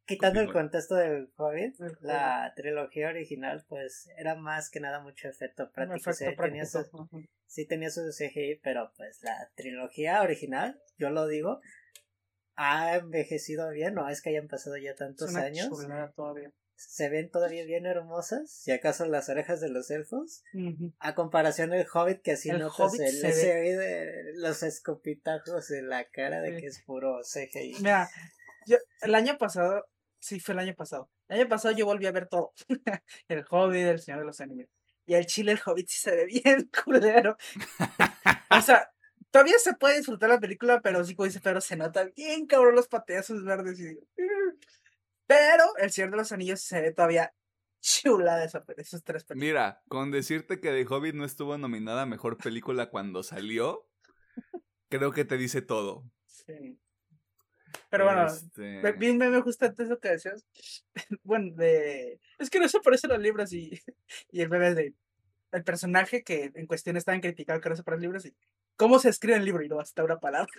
Quitando el contexto del Hobbit, la trilogía original, pues era más que nada mucho efecto práctico. sí, tenía su, sí tenía su CGI, pero pues la trilogía original, yo lo digo, ha envejecido bien. No es que hayan pasado ya tantos años. todavía. Se ven todavía bien hermosas. Si acaso las orejas de los elfos. Ujú. A comparación del Hobbit, que así El notas Hobbit el se ve- SGI de los escopitajos en la cara de que es puro CGI. Mira, yo el año pasado, sí fue el año pasado. El año pasado yo volví a ver todo. *laughs* el Hobbit, el Señor de los Anillos. Y el chile, el Hobbit sí se ve bien *laughs* culero. *laughs* o sea, todavía se puede disfrutar la película, pero sí, como dice pero se nota bien cabrón los pateazos verdes. Y... Pero El Señor de los Anillos se ve todavía chula de esos tres películas. Mira, con decirte que The Hobbit no estuvo nominada a Mejor Película cuando salió, creo que te dice todo. Sí. Pero bueno, Este, bien me, gusta eso que decías. *laughs* bueno, de... Es que no se parecen los libros y, *laughs* y el bebé de... El personaje que en cuestión estaban criticando que no se parecen los libros y... ¿Cómo se escribe el libro? Y no hasta una palabra.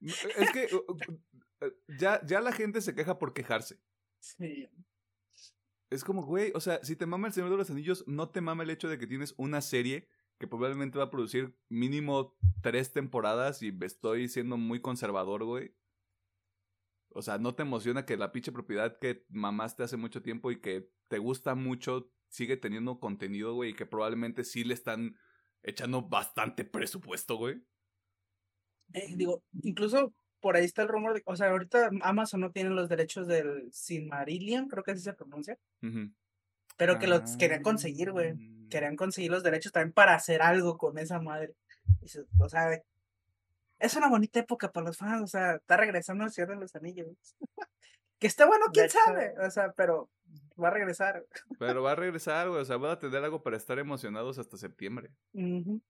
Es que ya, ya la gente se queja por quejarse. Sí. Es como, güey, o sea, si te mama el Señor de los Anillos, no te mama el hecho de que tienes una serie que probablemente va a producir mínimo tres temporadas y estoy siendo muy conservador, güey. O sea, no te emociona que la pinche propiedad que mamaste hace mucho tiempo y que te gusta mucho sigue teniendo contenido, güey, y que probablemente sí le están echando bastante presupuesto, güey. Eh, digo, incluso por ahí está el rumor de, o sea, ahorita Amazon no tiene los derechos del Silmarillion, creo que así se pronuncia, pero que los querían conseguir, güey. Ah. Querían conseguir los derechos también para hacer algo con esa madre. Y se- O sea, es una bonita época para los fans, o sea, está regresando el Señor de los Anillos. *laughs* que está bueno, quién hecho- sabe, o sea, pero va a regresar. Pero va a regresar, güey. O sea, van a tener algo para estar emocionados hasta septiembre. Ujú.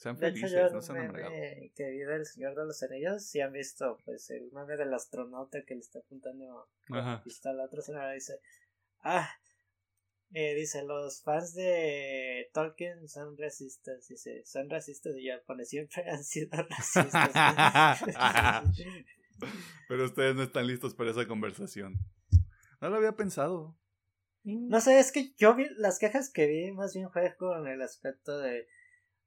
Sean hecho, felices, yo no sean amargados. que vi del Señor de los Anillos, si han visto pues el meme del astronauta que le está apuntando con la pistola a otra señora dice, ah, eh, dice, los fans de Tolkien son racistas, dice, son racistas y ya pone, siempre han sido racistas. *laughs* Pero ustedes no están listos para esa conversación. No lo había pensado. No sé, es que yo vi las quejas que vi más bien fue con el aspecto de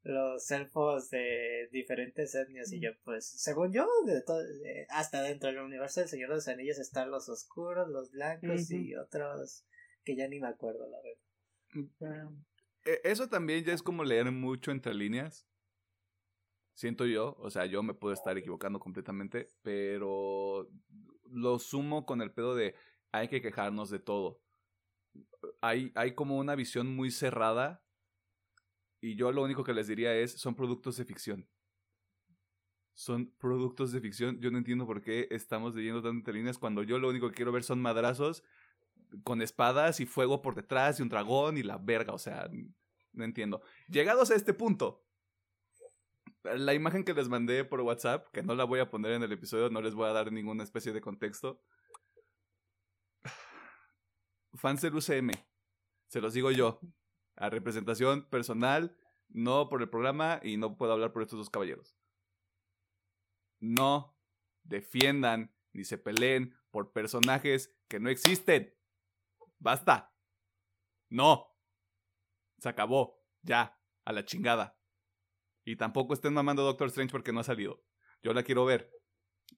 los elfos de diferentes etnias y yo pues según yo de todo, de- hasta dentro del universo del Señor de los Anillos están los oscuros, los blancos y otros que ya ni me acuerdo la verdad. E- Eso también ya es como leer mucho entre líneas. Siento yo, o sea, yo me puedo estar equivocando completamente, pero lo sumo con el pedo de hay que quejarnos de todo. Hay, hay como una visión muy cerrada y yo lo único que les diría es, son productos de ficción. Son productos de ficción. Yo no entiendo por qué estamos leyendo entre líneas cuando yo lo único que quiero ver son madrazos con espadas y fuego por detrás y un dragón y la verga, o sea, no entiendo. Llegados a este punto, la imagen que les mandé por WhatsApp, que no la voy a poner en el episodio, no les voy a dar ninguna especie de contexto. Fans del UCM, se los digo yo, a representación personal, no por el programa y no puedo hablar por estos dos caballeros. No defiendan ni se peleen por personajes que no existen. Basta. No. Se acabó. Ya. A la chingada. Y tampoco estén mamando Doctor Strange porque no ha salido. Yo la quiero ver.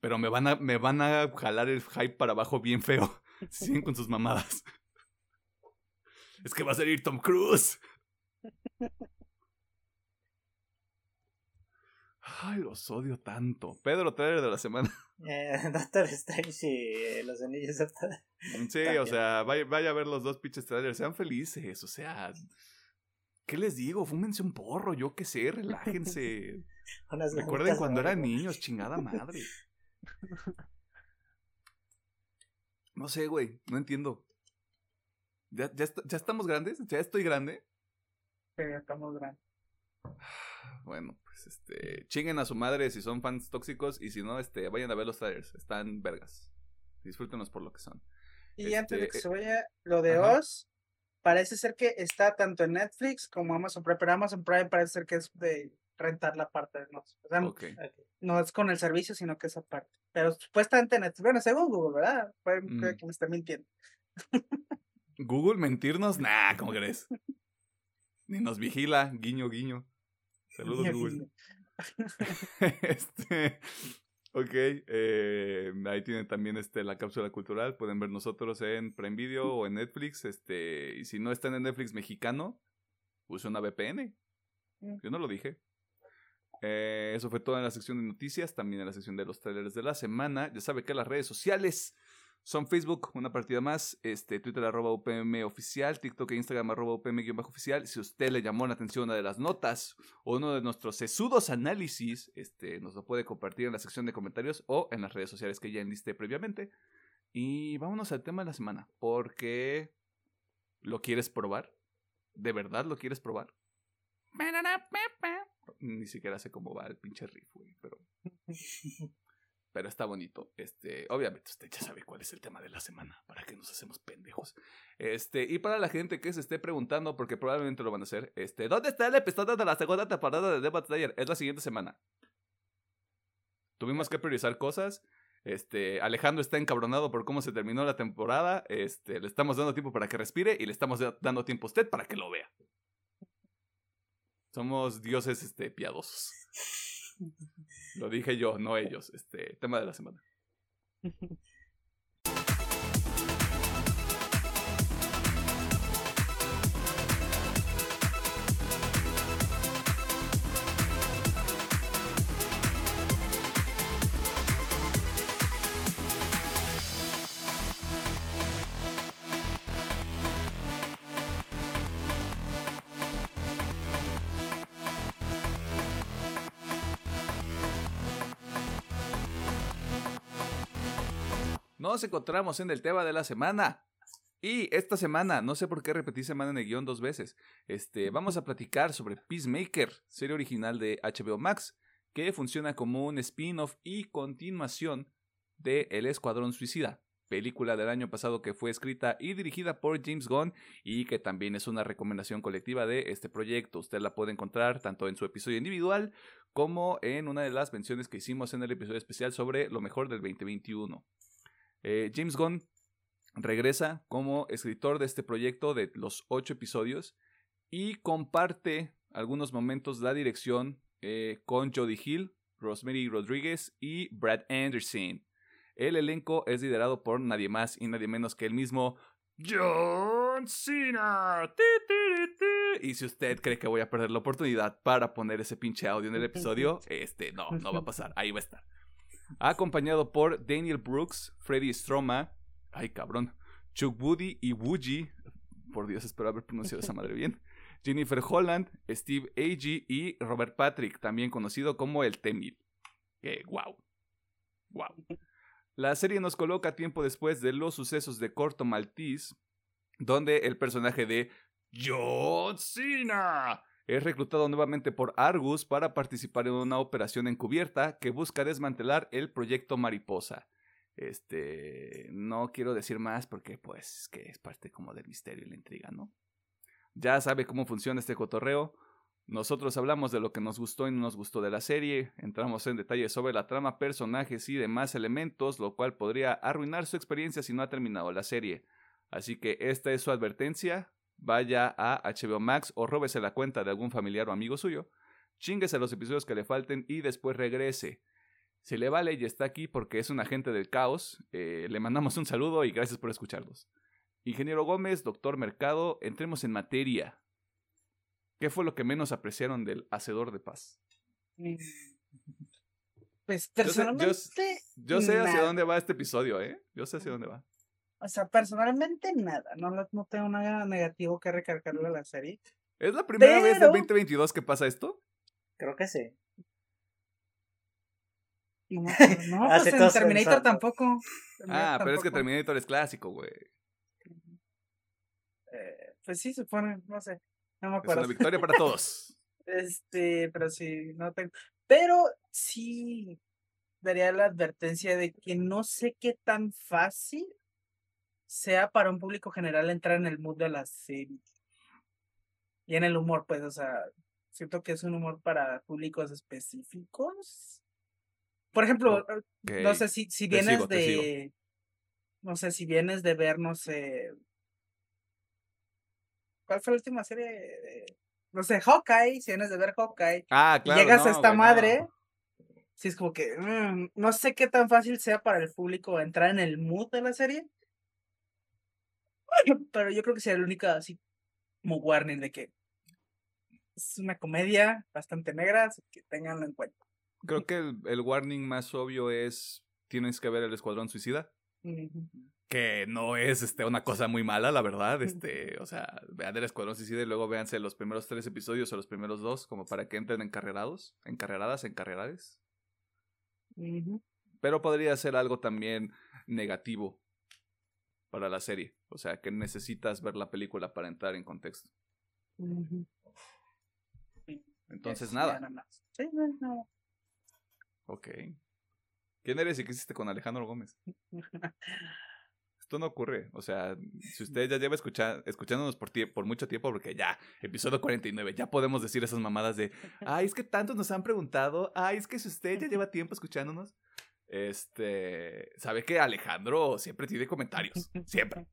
Pero me van a, me van a jalar el hype para abajo bien feo. *laughs* Siguen con sus mamadas. Es que va a salir Tom Cruise. Ay, los odio tanto. Pedro, trailer de la semana. Eh, *laughs* Doctor Strange y eh, los Anillos de Poder. Sí, o sea, vaya, vaya a ver los dos pinches trailers. Sean felices, o sea. ¿Qué les digo? Fúmense un porro, yo qué sé, relájense. *laughs* Recuerden cuando eran niños, chingada madre. *laughs* No sé, güey, no entiendo. ¿Ya, ya, est- ya estamos grandes? ¿Ya estoy grande? Sí, estamos grandes. Bueno, pues este. Chinguen a su madre si son fans tóxicos y si no, este, vayan a ver los trailers. Están vergas. Disfrútenlos por lo que son. Y antes de Este, que se vaya, lo de ajá. Oz, parece ser que está tanto en Netflix como Amazon Prime, pero Amazon Prime parece ser que es de rentar la parte de Oz. O sea, Ok. Ok. no es con el servicio, sino que esa parte. Pero supuestamente Netflix, bueno, según Google, ¿verdad? Pueden Mm. que me está mintiendo. *laughs* ¿Google mentirnos? Nah, ¿cómo crees? Ni nos vigila, guiño, guiño. Saludos, Google. *laughs* este. Ok, eh, ahí tienen también este, la cápsula cultural. Pueden ver nosotros en Prime Video o en Netflix. Este, y si no están en Netflix mexicano, use una VPN. Mm. Yo no lo dije. Eh, eso fue todo en la sección de noticias, también en la sección de los trailers de la semana. Ya sabe que las redes sociales Son Facebook, una partida más, este, Twitter arroba UPM oficial, TikTok e Instagram arroba UPM-oficial. Si usted le llamó la atención una de las notas o uno de nuestros sesudos análisis, este, nos lo puede compartir en la sección de comentarios o en las redes sociales que ya enlisté previamente. Y vámonos al tema de la semana, porque ¿lo quieres probar? ¿De verdad lo quieres probar? Ni siquiera sé cómo va el pinche riff, güey, pero *laughs* pero está bonito. Este, obviamente usted ya sabe cuál es el tema de la semana, para que nos hacemos pendejos. Este, y para la gente que se esté preguntando, porque probablemente lo van a hacer, este, ¿dónde está el episodio de la segunda temporada de Debate Slayer? Es la siguiente semana. Tuvimos que priorizar cosas. Este, Alejandro está encabronado por cómo se terminó la temporada. Este, le estamos dando tiempo para que respire y le estamos dando tiempo a usted para que lo vea. Somos dioses este, piadosos. *laughs* Lo dije yo, no ellos. Este, tema de la semana. *laughs* nos encontramos en el tema de la semana. Y esta semana, no sé por qué repetí semana en el guion dos veces, este, vamos a platicar sobre Peacemaker, serie original de HBO Max, que funciona como un spin-off y continuación de El Escuadrón Suicida, película del año pasado que fue escrita y dirigida por James Gunn y que también es una recomendación colectiva de este proyecto. Usted la puede encontrar tanto en su episodio individual como en una de las menciones que hicimos en el episodio especial sobre lo mejor del 2021. Eh, James Gunn regresa como escritor de este proyecto de los ocho episodios y comparte algunos momentos la dirección eh, con Jody Hill, Rosemary Rodríguez y Brad Anderson. El elenco es liderado por nadie más y nadie menos que el mismo John Cena. Y si usted cree que voy a perder la oportunidad para poner ese pinche audio en el *laughs* episodio, este no, no va a pasar. Ahí va a estar acompañado por Daniel Brooks, Freddy Stroma, ay cabrón, Chuck Woody y Woogie, por Dios espero haber pronunciado esa madre bien, *laughs* Jennifer Holland, Steve Agee y Robert Patrick, también conocido como el Temil. Eh, wow, wow. La serie nos coloca tiempo después de los sucesos de Corto Maltese, donde el personaje de John Cena es reclutado nuevamente por Argus para participar en una operación encubierta que busca desmantelar el proyecto Mariposa. Este, no quiero decir más porque pues que es parte como del misterio y la intriga, ¿no? Ya sabe cómo funciona este cotorreo. Nosotros hablamos de lo que nos gustó y no nos gustó de la serie, entramos en detalles sobre la trama, personajes y demás elementos, lo cual podría arruinar su experiencia si no ha terminado la serie. Así que esta es su advertencia, vaya a HBO Max o róbese la cuenta de algún familiar o amigo suyo, chinguese los episodios que le falten y después regrese. Si le vale y está aquí porque es un agente del caos, eh, le mandamos un saludo y gracias por escucharnos. Ingeniero Gómez, doctor Mercado, entremos en materia. ¿Qué fue lo que menos apreciaron del Hacedor de Paz? Mm. Pues personalmente. Yo sé, hacia dónde va este episodio, ¿eh? Yo sé hacia dónde va. O sea, personalmente nada, no, no tengo nada negativo que recargarle a la serie. ¿Es la primera vez del 2022 que pasa esto? Creo que sí. No, no pues *laughs* en Terminator tampoco. ah, pero es que Terminator es clásico, güey. Eh, pues sí, supone, no sé. No me acuerdo. Es una victoria para todos. *laughs* este, pero sí, no tengo. Pero sí daría la advertencia de que no sé qué tan fácil sea para un público general entrar en el mood de la serie. Y en el humor, pues, o sea, siento que es un humor para públicos específicos. Por ejemplo, eh, no sé si, si vienes de. No sé si vienes de ver, no sé. ¿Cuál fue la última serie? No sé, Hawkeye, si vienes de ver Hawkeye. Ah, claro. Y llegas a esta madre. Si es como que. Mm, no sé qué tan fácil sea para el público entrar en el mood de la serie. *laughs* Pero yo creo que sería la única así como warning de que es una comedia bastante negra, así que tenganlo en cuenta. Creo que el, el warning más obvio es tienes que ver el Escuadrón Suicida. que no es este, una cosa muy mala, la verdad. Este, o sea, vean el Escuadrón Suicida y luego véanse los primeros tres episodios o los primeros dos, como para que entren encarrerados, encarreradas, encarrerades. Pero podría ser algo también negativo para la serie. O sea, que necesitas ver la película para entrar en contexto. Entonces, nada. Ok. ¿Quién eres y qué hiciste con Alejandro Gómez? *laughs* Esto no ocurre. O sea, si usted ya lleva escuchar, escuchándonos por, por mucho tiempo, porque ya, episodio 49, ya podemos decir esas mamadas de, ay, es que tantos nos han preguntado, ay, es que si usted ya lleva tiempo escuchándonos, este, sabe que Alejandro siempre tiene comentarios, *laughs* siempre.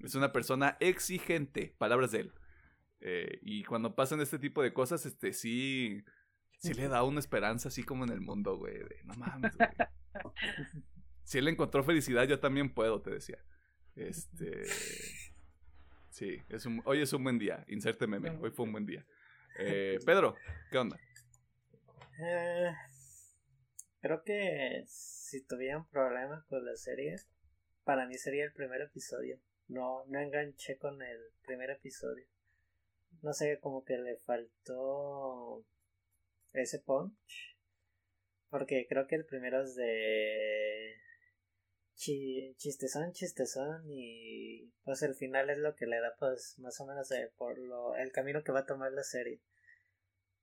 Es una persona exigente, palabras de él. Eh, y cuando pasan este tipo de cosas, este, sí, sí le da una esperanza así como en el mundo, güey, de no mames, güey. *laughs* si él encontró felicidad, yo también puedo, te decía. Este. Sí, es un, hoy es un buen día. Inserte meme. Hoy fue un buen día. Eh, Pedro, ¿qué onda? Eh, creo que si tuvieran problemas con la serie, para mí sería el primer episodio. No, no enganché con el primer episodio. No sé, como que le faltó ese punch. Porque creo que el primero es de chistezón, chistezón y pues el final es lo que le da pues más o menos por lo, el camino que va a tomar la serie.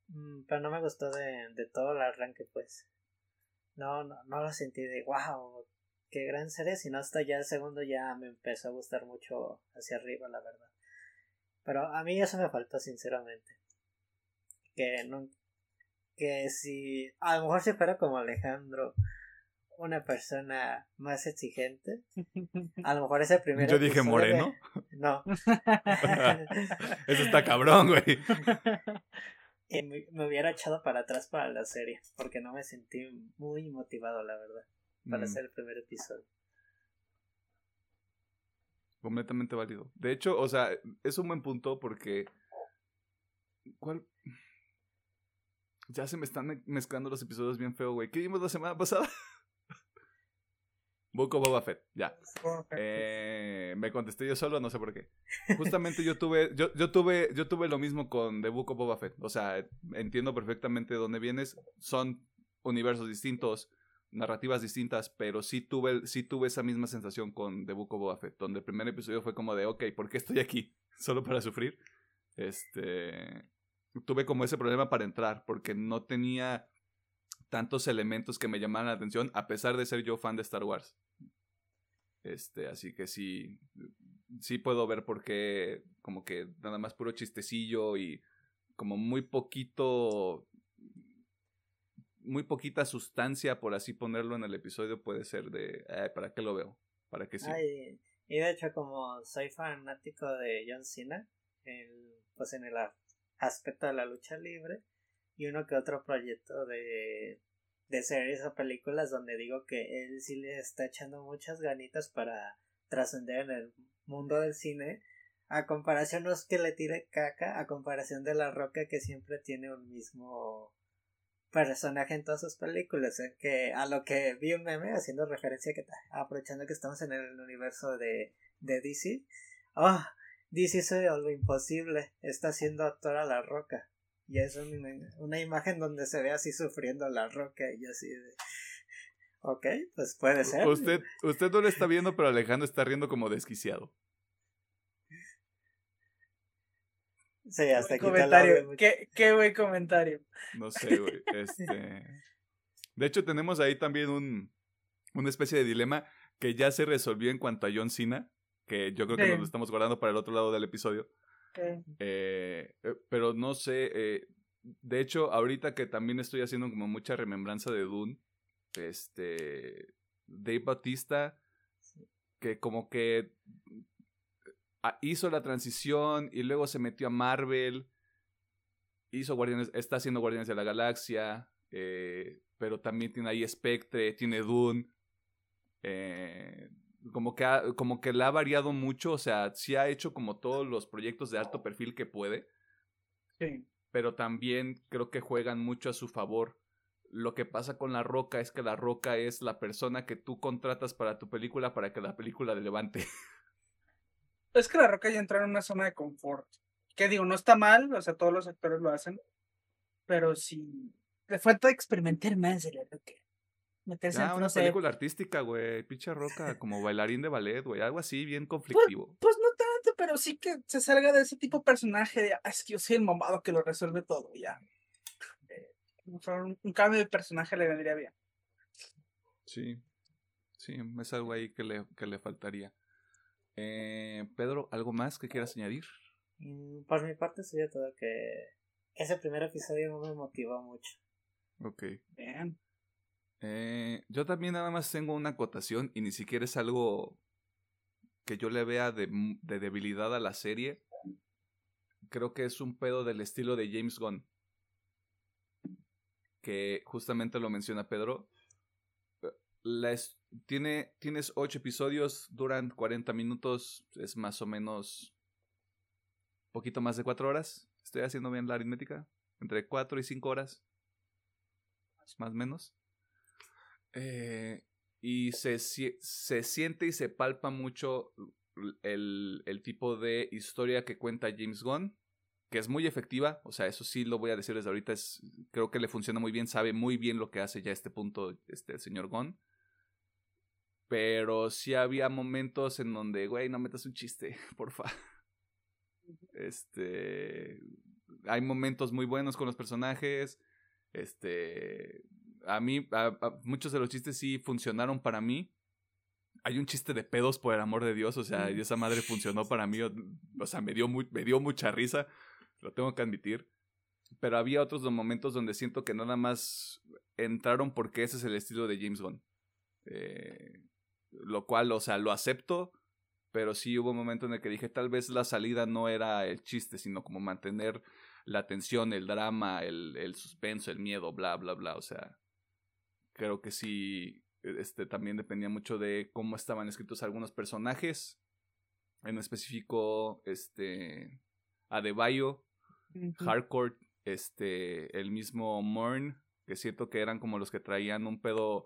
Mm, pero no me gustó de, de todo el arranque pues. No, no, no lo sentí de wow, qué gran serie, sino hasta ya el segundo ya me empezó a gustar mucho hacia arriba la verdad. Pero a mí eso me faltó sinceramente. Que no que si a lo mejor si fuera como Alejandro una persona más exigente. *laughs* A lo mejor ese primer Yo dije moreno. No. *laughs* *laughs* Eso está cabrón, güey. Y me, hubiera echado para atrás para la serie, porque no me sentí muy motivado, la verdad, para mm. hacer el primer episodio. Completamente válido. De hecho, o sea, es un buen punto porque... ¿Cuál? Ya se me están mezclando los episodios bien feo, güey. ¿Qué vimos la semana pasada? *laughs* Book Boba Fett, ya. Eh, me contesté yo solo, no sé por qué. Justamente yo tuve, yo, yo tuve, yo tuve lo mismo con The Book of Boba Fett. O sea, entiendo perfectamente de dónde vienes. Son universos distintos, narrativas distintas, pero sí tuve, sí tuve esa misma sensación con The Book of Boba Fett, donde el primer episodio fue como de, ok, ¿por qué estoy aquí? *laughs* ¿Solo para sufrir? Este, tuve como ese problema para entrar, porque no tenía tantos elementos que me llamaran la atención, a pesar de ser yo fan de Star Wars. Este, así que sí, sí puedo ver por qué, como que nada más puro chistecillo y como muy poquito, muy poquita sustancia, por así ponerlo en el episodio, puede ser de, ¿para qué lo veo? ¿Para qué sí? y de hecho, como soy fanático de John Cena, pues en el aspecto de la lucha libre, y uno que otro proyecto de, de series o películas donde digo que él sí le está echando muchas ganitas para trascender en el mundo del cine a comparación no es que le tire caca a comparación de la roca que siempre tiene un mismo personaje en todas sus películas ¿eh? que a lo que vi un meme haciendo referencia que aprovechando que estamos en el universo de, de DC oh DC hizo lo imposible está haciendo actor a la roca y es una, imagen donde se ve así sufriendo la roca y así de... Ok, pues puede ser. Usted, usted no lo está viendo, pero Alejandro está riendo como desquiciado. Sí, hasta aquí comentario. ¿Qué, qué buen comentario. No sé, güey. Este... De hecho, tenemos ahí también un, una especie de dilema que ya se resolvió en cuanto a John Cena, que yo creo que nos lo estamos guardando para el otro lado del episodio. Eh, eh, pero no sé, eh, de hecho, ahorita que también estoy haciendo como mucha remembranza de Dune, este, Dave Bautista, que como que ah, hizo la transición y luego se metió a Marvel, hizo Guardianes, está haciendo Guardianes de la Galaxia, pero también tiene ahí Spectre, tiene Dune. Eh, como que, ha, como que le ha variado mucho, o sea, sí ha hecho como todos los proyectos de alto perfil que puede. Sí. Pero también creo que juegan mucho a su favor lo que pasa con La Roca es que La Roca es la persona que tú contratas para tu película para que la película le levante. *laughs* Es que La Roca ya entró en una zona de confort. Que digo, no está mal, o sea, todos los actores lo hacen, pero sí, le falta experimentar más de La Roca. Meterse Ah, en, una no sé, película artística, güey. Pinche Roca, como bailarín de ballet, güey. Algo así, bien Pues, conflictivo. pues no tanto, pero sí que se salga de ese tipo de personaje de, "Ah, es que yo soy el mamado que lo resuelve todo, ya. Eh, un, un cambio de personaje le vendría bien. Sí. Sí, es algo ahí que le, que le faltaría. Eh, Pedro, ¿algo más que quieras añadir? Mm, Por mi parte sería todo que ese primer episodio no me motivó mucho. Ok. Bien. Eh, yo también nada más tengo una acotación y ni siquiera es algo que yo le vea de, debilidad a la serie. Creo que es un pedo del estilo de James Gunn. Que justamente lo menciona Pedro. La tiene, tienes ocho episodios, duran 40 minutos, es más o menos poquito más de cuatro horas. Estoy haciendo bien la aritmética. Entre cuatro y cinco horas. Más o menos. Eh, y se, se siente y se palpa mucho el, el tipo de historia que cuenta James Gunn, que es muy efectiva, o sea, eso sí lo voy a decir desde ahorita, es, creo que le funciona muy bien, sabe muy bien lo que hace ya a este punto este, el señor Gunn. Pero sí había momentos en donde, güey, no metas un chiste, *laughs* porfa. Este. Hay momentos muy buenos con los personajes. Este. A mí, a- a- muchos de los chistes sí funcionaron para mí. Hay un chiste de pedos, por el amor de Dios. O sea, y esa madre funcionó para mí. O, o sea, me dio, me dio mucha risa. Lo tengo que admitir. Pero había otros momentos donde siento que nada más entraron porque ese es el estilo de James Gunn. Eh, lo cual, o sea, lo acepto. Pero sí hubo un momento en el que dije, tal vez la salida no era el chiste, sino como mantener la tensión, el drama, el, el suspenso, el miedo, bla, bla, bla. O sea, creo que sí, este también dependía mucho de cómo estaban escritos algunos personajes. En específico, este, Adebayo, Ujú. Hardcore, este, el mismo Morn, que siento que eran como los que traían un pedo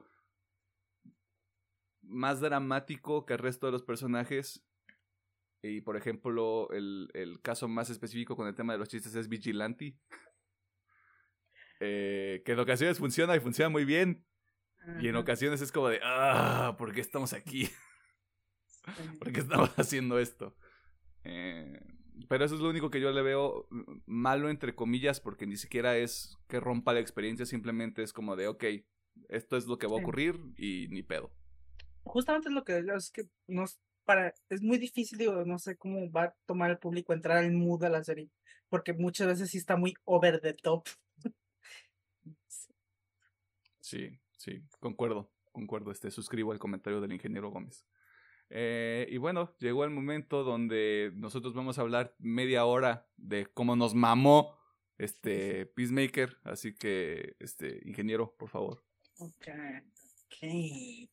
más dramático que el resto de los personajes. Y por ejemplo, el, el caso más específico con el tema de los chistes es Vigilante. *laughs* Eh, que en ocasiones funciona y funciona muy bien. Y en ocasiones es como de, ah, ¿por qué estamos aquí? *laughs* ¿Por qué estamos haciendo esto? Eh, pero eso es lo único que yo le veo malo, entre comillas, porque ni siquiera es que rompa la experiencia, simplemente es como de, ok, esto es lo que va a ocurrir y ni pedo. Justamente es lo que es que no es para, es muy difícil, digo, no sé cómo va a tomar el público entrar al mood a la serie, porque muchas veces sí está muy over the top. *laughs* Sí, sí, concuerdo, concuerdo, este, suscribo el comentario del ingeniero Gómez. Eh, y bueno, llegó el momento donde nosotros vamos a hablar media hora de cómo nos mamó este Peacemaker, así que, este, ingeniero, por favor. Ok, ok.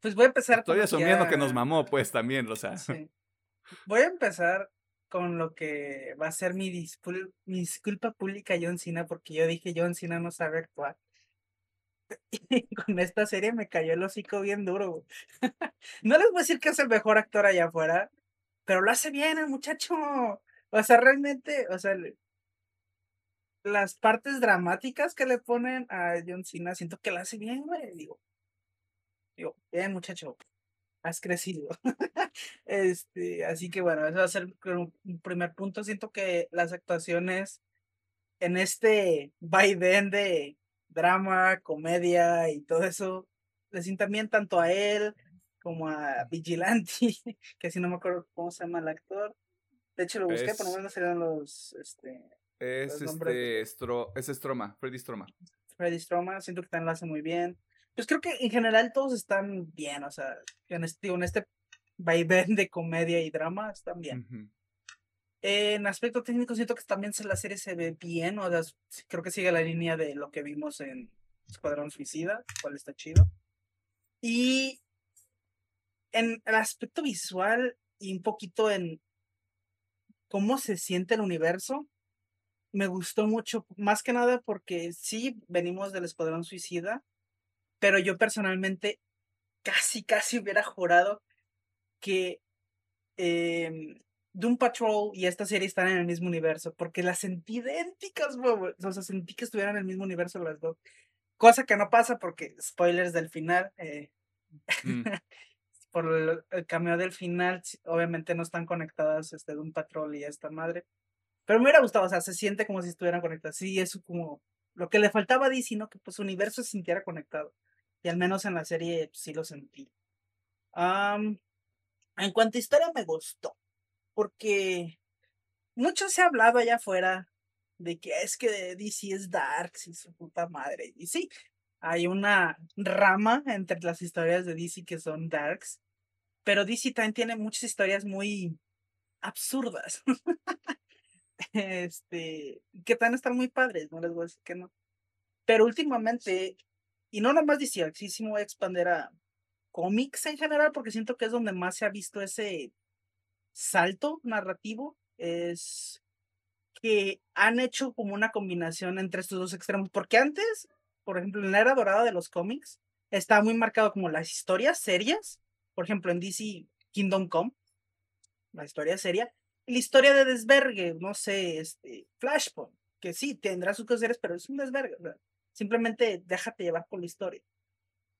Pues voy a empezar Estoy asumiendo ya- que nos mamó, pues también, o sea. Sí. Voy a empezar con lo que va a ser mi, dispul- mi disculpa pública a John Cena, porque yo dije John Cena no sabe actuar. *laughs* Con esta serie me cayó el hocico bien duro. *laughs* No les voy a decir que es el mejor actor allá afuera, pero lo hace bien el muchacho. O sea, realmente, o sea, las partes dramáticas que le ponen a John Cena, siento que lo hace bien, güey. Digo, digo, bien muchacho, has crecido. *laughs* Este, así que bueno, eso va a ser un primer punto. Siento que las actuaciones en este vaivén de drama, comedia y todo eso, le sientan bien tanto a él como a Vigilante, *laughs* que si no me acuerdo cómo se llama el actor. De hecho, lo busqué, por lo Es- menos eran los, este, Es Los este, Stro- es Stroma, Freddy Stroma. Freddy Stroma, siento que también lo hace muy bien. Pues creo que en general todos están bien, o sea, en este, en este vaivén de comedia y drama están bien. Ujú. En aspecto técnico siento que también la serie se ve bien, o sea, s- creo que sigue la línea de lo que vimos en Escuadrón Suicida, cual está chido. Y en el aspecto visual y un poquito en cómo se siente el universo, me gustó mucho, más que nada porque sí venimos del Escuadrón Suicida, pero yo personalmente casi, casi hubiera jurado que eh, Doom Patrol y esta serie están en el mismo universo, porque las sentí idénticas, o sea, sentí que estuvieran en el mismo universo las dos. Cosa que no pasa porque, spoilers del final, eh, mm. *laughs* por el, el, cameo del final, obviamente no están conectadas este, Doom Patrol y esta madre. Pero me hubiera gustado, o sea, se siente como si estuvieran conectadas. Sí, es como lo que le faltaba a DC, ¿no? Que pues su universo se sintiera conectado. Y al menos en la serie pues, sí lo sentí. en cuanto a historia me gustó. Porque mucho se ha hablado allá afuera de que es que DC es dark y su puta madre. Y sí, hay una rama entre las historias de DC que son darks. Pero DC también tiene muchas historias muy absurdas. *laughs* este, que a estar muy padres, no les voy a decir que no. Pero últimamente, y no nomás decía, sí, sí me voy a expandir a cómics en general, porque siento que es donde más se ha visto ese salto narrativo, es que han hecho como una combinación entre estos dos extremos, porque antes, por ejemplo, en la era dorada de los cómics, estaba muy marcado como las historias serias, por ejemplo, en DC Kingdom Come, la historia seria, la historia de desvergue, no sé, este, Flashpoint, que sí, tendrá sus cosas, pero es un desvergue. Simplemente déjate llevar por la historia.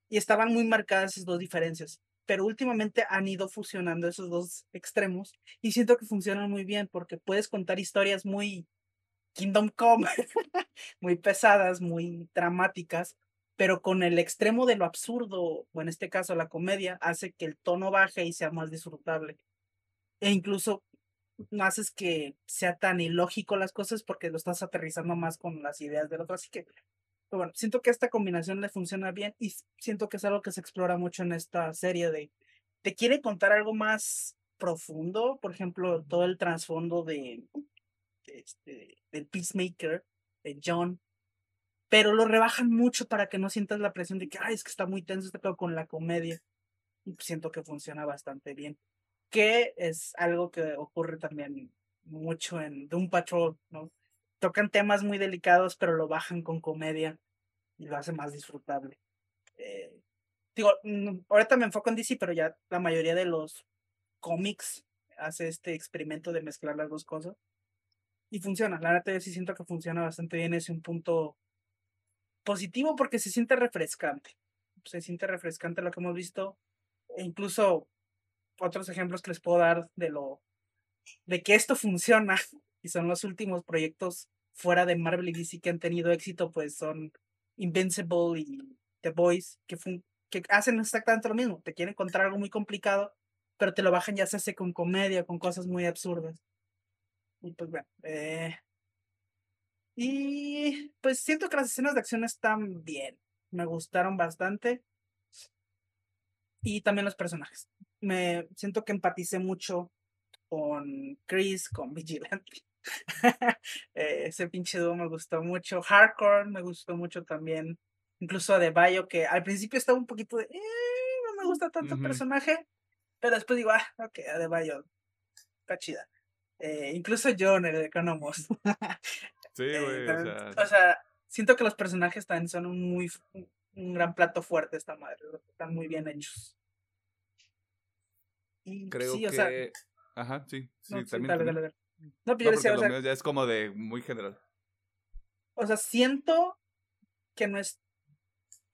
Y estaban muy marcadas esas dos diferencias. Pero últimamente han ido fusionando esos dos extremos y siento que funcionan muy bien porque puedes contar historias muy Kingdom Come, *laughs* muy pesadas, muy dramáticas, pero con el extremo de lo absurdo, o en este caso la comedia, hace que el tono baje y sea más disfrutable. E incluso no haces que sea tan ilógico las cosas porque lo estás aterrizando más con las ideas del otro. Así que, bueno, siento que esta combinación le funciona bien y siento que es algo que se explora mucho en esta serie de, te quiere contar algo más profundo, por ejemplo, todo el trasfondo de, este, del Peacemaker, de John, pero lo rebajan mucho para que no sientas la presión de que, ay, es que está muy tenso este pedo con la comedia. Y siento que funciona bastante bien que es algo que ocurre también mucho en Doom Patrol, ¿no? Tocan temas muy delicados, pero lo bajan con comedia y lo hace más disfrutable. Eh, digo, mm, ahorita me enfoco en DC, pero ya la mayoría de los cómics hace este experimento de mezclar las dos cosas. Y funciona, la verdad yo sí siento que funciona bastante bien, es un punto positivo porque se siente refrescante. Se siente refrescante lo que hemos visto. E incluso otros ejemplos que les puedo dar de lo de que esto funciona y son los últimos proyectos fuera de Marvel y DC que han tenido éxito, pues son Invincible y The Boys, que, que hacen exactamente lo mismo. Te quieren contar algo muy complicado, pero te lo bajan ya se hace con comedia, con cosas muy absurdas. Y pues bueno, eh, y pues siento que las escenas de acción están bien. Me gustaron bastante. Y también los personajes me siento que empaticé mucho con Chris, con Vigilante. *laughs* Eh, ese pinche dúo me gustó mucho. Hardcore me gustó mucho también. Incluso a Bayo, que al principio estaba un poquito de. Eh, no me gusta tanto el personaje. Pero después digo, ah, ok, a Bayo. Está chida. Eh, incluso John, el de Economos. *laughs* sí, güey. o, sea... siento que los personajes también son un muy. Un gran plato fuerte esta madre. Están muy bien hechos. Creo que. Ajá, sí. sí, también. No, pero yo decía, o sea, ya es como de muy general. O sea, siento que no es.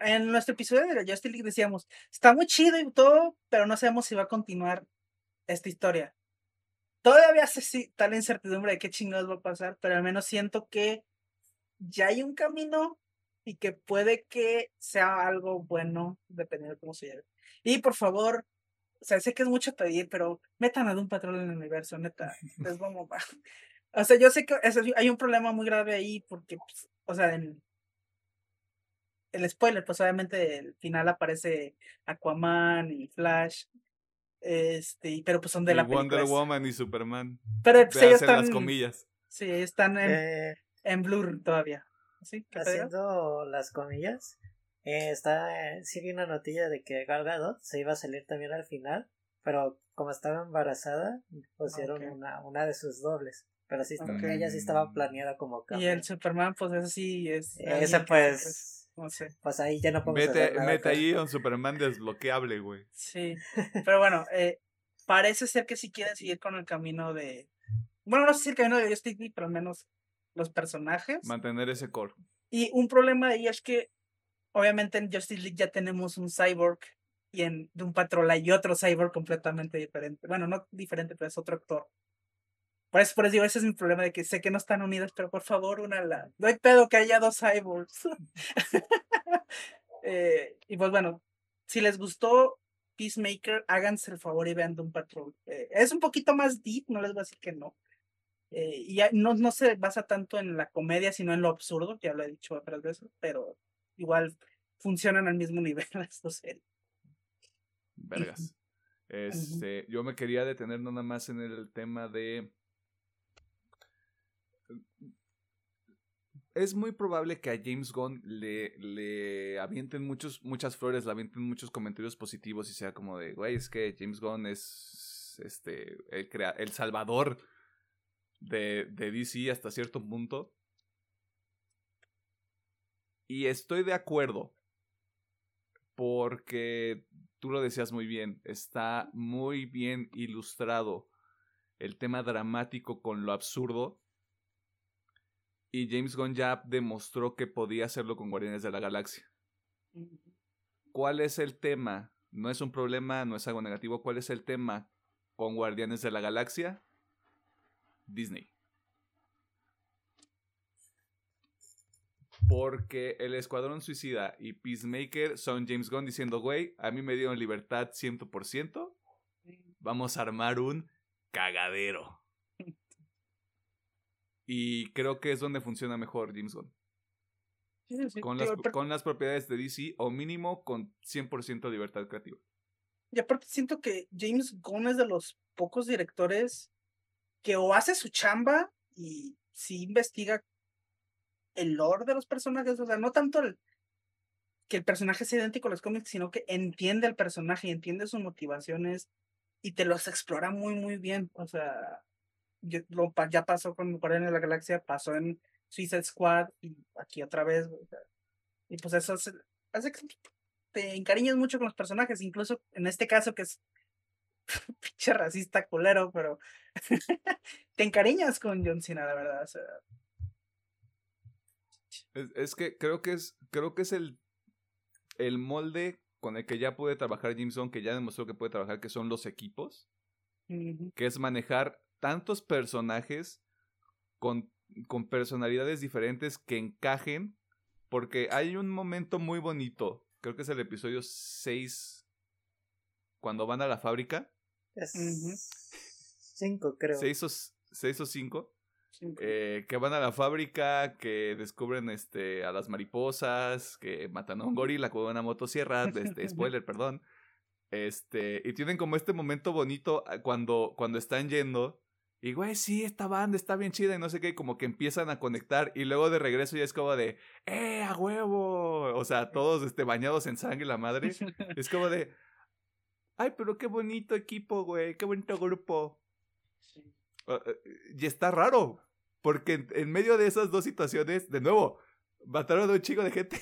En nuestro episodio de la Justice League decíamos, está muy chido y todo, pero no sabemos si va a continuar esta historia. Todavía hace tal incertidumbre de qué chingados va a pasar, pero al menos siento que ya hay un camino y que puede que sea algo bueno, dependiendo de cómo se lleve. Y por favor, o sea, sé que es mucho pedir, pero metan a un patrón en el universo, neta, *laughs* les vamos a... *laughs* O sea, yo sé que hay un problema muy grave ahí porque, pues, o sea, en el spoiler, pues obviamente el final aparece Aquaman y Flash, este, pero pues son de la Wonder Woman y Superman. Pero pues, ellos están las comillas. Sí, están en, eh, en Blur todavía. ¿Sí? Haciendo las comillas. Eh, está, eh, sigue una notilla de que Gal Gadot se iba a salir también al final, pero como estaba embarazada, pusieron una, una de sus dobles. Pero sí, Ok. ella sí estaba planeada como Y cameo. el Superman, pues ese sí es. Ese alguien que, pues, No sé. pues ahí ya no podemos Mete, hacer nada mete con- ahí un Superman desbloqueable, güey. Sí. *laughs* Pero bueno, eh, parece ser que sí quieren seguir con el camino de. Bueno, no sé si el camino de Justice League, pero al menos los personajes. Mantener ese core. Y un problema ahí es que, obviamente, en Justice League ya tenemos un cyborg y en Doom Patrol hay otro cyborg completamente diferente. Bueno, no diferente, pero es otro actor. Por eso, por eso digo, ese es mi problema de que sé que no están unidos, pero por favor, únala. No hay pedo que haya dos cyborgs. *laughs* Eh, y pues bueno, si les gustó Peacemaker, háganse el favor y vean Doom Patrol. Eh, es un poquito más deep, no les voy a decir que no. Eh, y no, no se basa tanto en la comedia, sino en lo absurdo, ya lo he dicho otras veces, pero igual funcionan al mismo nivel *laughs* las dos series. Vergas. Este, yo me quería detener nada más en el tema de. Es muy probable que a James Gunn le, le avienten muchos, muchas flores, le avienten muchos comentarios positivos y sea como de, güey, es que James Gunn es este el, crea el salvador de, de DC hasta cierto punto. Y estoy de acuerdo. Porque tú lo decías muy bien, está muy bien ilustrado el tema dramático con lo absurdo. Y James Gunn ya demostró que podía hacerlo con Guardianes de la Galaxia. ¿Cuál es el tema? No es un problema, no es algo negativo. ¿Cuál es el tema con Guardianes de la Galaxia? Disney. Porque el Escuadrón Suicida y Peacemaker son James Gunn diciendo, güey, a mí me dieron libertad 100%, vamos a armar un cagadero. *laughs* Y creo que es donde funciona mejor James Gunn. Sí, sí, sí. Con las, aparte- con las propiedades de DC o mínimo con 100% de libertad creativa. Y aparte siento que James Gunn es de los pocos directores que o hace su chamba y sí investiga el lore de los personajes, o sea, no tanto el que el personaje sea idéntico a los cómics, sino que entiende el personaje y entiende sus motivaciones y te los explora muy, muy bien. O sea, ya pasó con Guardianes de la Galaxia, pasó en Suicide Squad y aquí otra vez. o sea, y pues eso hace, que te encariñes mucho con los personajes, incluso en este caso que es *laughs* pinche racista culero, pero *laughs* te encariñas con John Cena, la verdad. O sea, Es, es que creo que es, creo que es el, el molde con el que ya puede trabajar Gunn, que ya demostró que puede trabajar, que son los equipos, que es manejar tantos personajes con, con personalidades diferentes que encajen, porque hay un momento muy bonito, creo que es el episodio 6, cuando van a la fábrica, Es Ujú. cinco, creo. 6 o, 6 o 5, sí, eh, que van a la fábrica, que descubren este, a las mariposas, que matan a un gorila con una motosierra, este, *laughs* spoiler, perdón. Este, y tienen como este momento bonito ah, cuando, cuando están yendo. Y güey, sí, esta banda está bien chida y no sé qué, y como que empiezan a conectar y luego de regreso ya es como de, ¡eh, a huevo! O sea, todos este, bañados en sangre la madre. *laughs* Es como de, ¡ay, pero qué bonito equipo, güey! ¡Qué bonito grupo! sí. Uh, uh, y está raro, porque en, en medio de esas dos situaciones, de nuevo, mataron a un chico de gente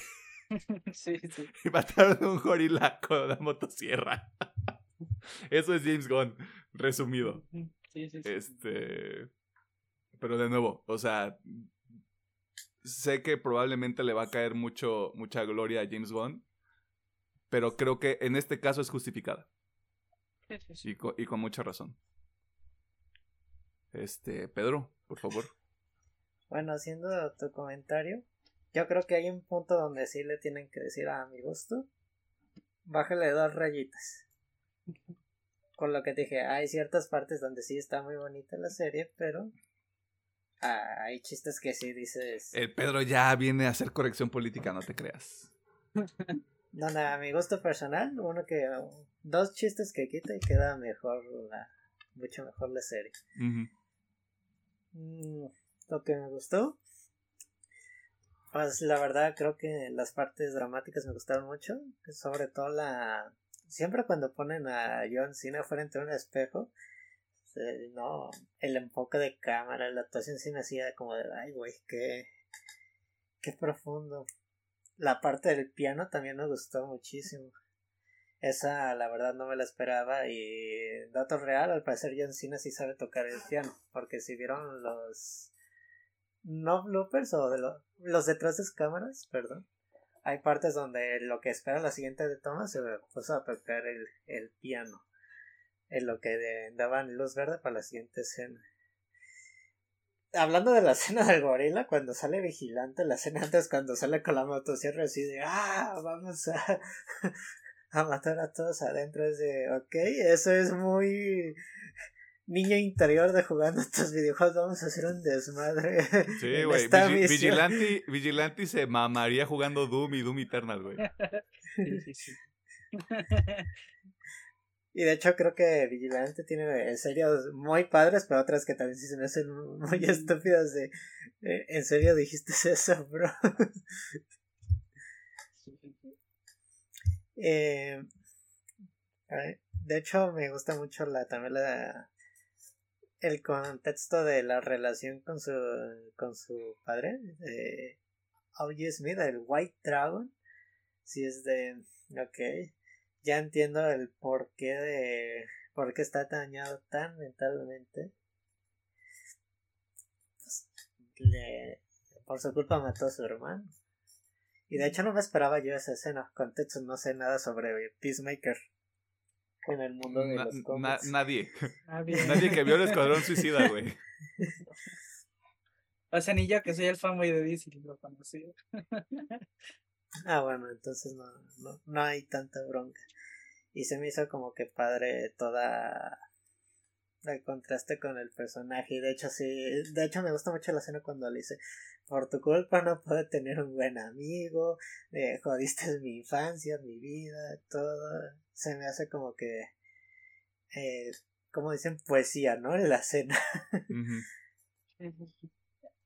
*laughs* sí, sí. *laughs* y mataron a un gorila con una motosierra. *laughs* Eso es James Gunn, resumido. Ujú, Sí, sí, sí. Este. Pero de nuevo, o sea. Sé que probablemente le va a caer mucho, mucha gloria a James Gunn. Pero creo que en este caso es justificada. Con, y con mucha razón. Este, Pedro, por favor. Bueno, haciendo tu comentario, yo creo que hay un punto donde sí le tienen que decir a mi gusto, bájale dos rayitas. Con lo que te dije, hay ciertas partes donde sí está muy bonita la serie, pero ah, hay chistes que sí dices, El Pedro ya viene a hacer corrección política, no te creas. no, no, a mi gusto personal, uno que dos chistes que quita y queda mejor la, mucho mejor la serie. Lo que me gustó. Pues la verdad creo que las partes dramáticas me gustaron mucho. Sobre todo la... Siempre cuando ponen a John Cena frente a un espejo, no, el enfoque de cámara, la actuación sí me hacía como de, ay, güey, qué, qué profundo. La parte del piano también me gustó muchísimo. Esa, la verdad, no me la esperaba. Y dato real, al parecer John Cena sí sabe tocar el piano. Porque si vieron los. No bloopers o de los detrás de cámaras, perdón. Hay partes donde lo que espera la siguiente de toma se puso a tocar el, el piano. En lo que daban luz verde para la siguiente escena. Hablando de la *laughs* escena del gorila, cuando sale vigilante, la escena antes cuando sale con la motosierra así de ¡Ah! Vamos a, a matar a todos adentro. Es de, ok, eso es muy niño interior de jugando *laughs* estos videojuegos. Vamos a hacer un desmadre. Sí, güey. Vigilante, Vigilante se mamaría jugando Doom y Doom Eternal, güey. Sí, sí, *laughs* Y de hecho creo que Vigilante tiene en serio muy padres, pero otras que también sí se me hacen muy *laughs* estúpidas de eh, ¿En serio dijiste eso, bro? Eh, de hecho, me gusta mucho la también la, el contexto de la relación con su con su padre, de O.J. Smith, el White Dragon. Si es de, ok, ya entiendo el porqué de por qué está dañado tan mentalmente. Pues, por su culpa mató a su hermano. Y de hecho no me esperaba yo esa escena. Contexto, no sé nada sobre Peacemaker. En el mundo de los cómics. nadie. *laughs* nadie. que vio el *laughs* Escuadrón Suicida, güey. O sea, ni yo que soy el fanboy de DC lo conocí. *laughs* ah, bueno, entonces no, no, no hay tanta bronca. Y se me hizo como que padre toda el contraste con el personaje y de hecho sí de hecho me gusta mucho la escena cuando le dice por tu culpa no puedo tener un buen amigo eh, jodiste mi infancia mi vida todo. Se me hace como que eh, como dicen poesía no en la escena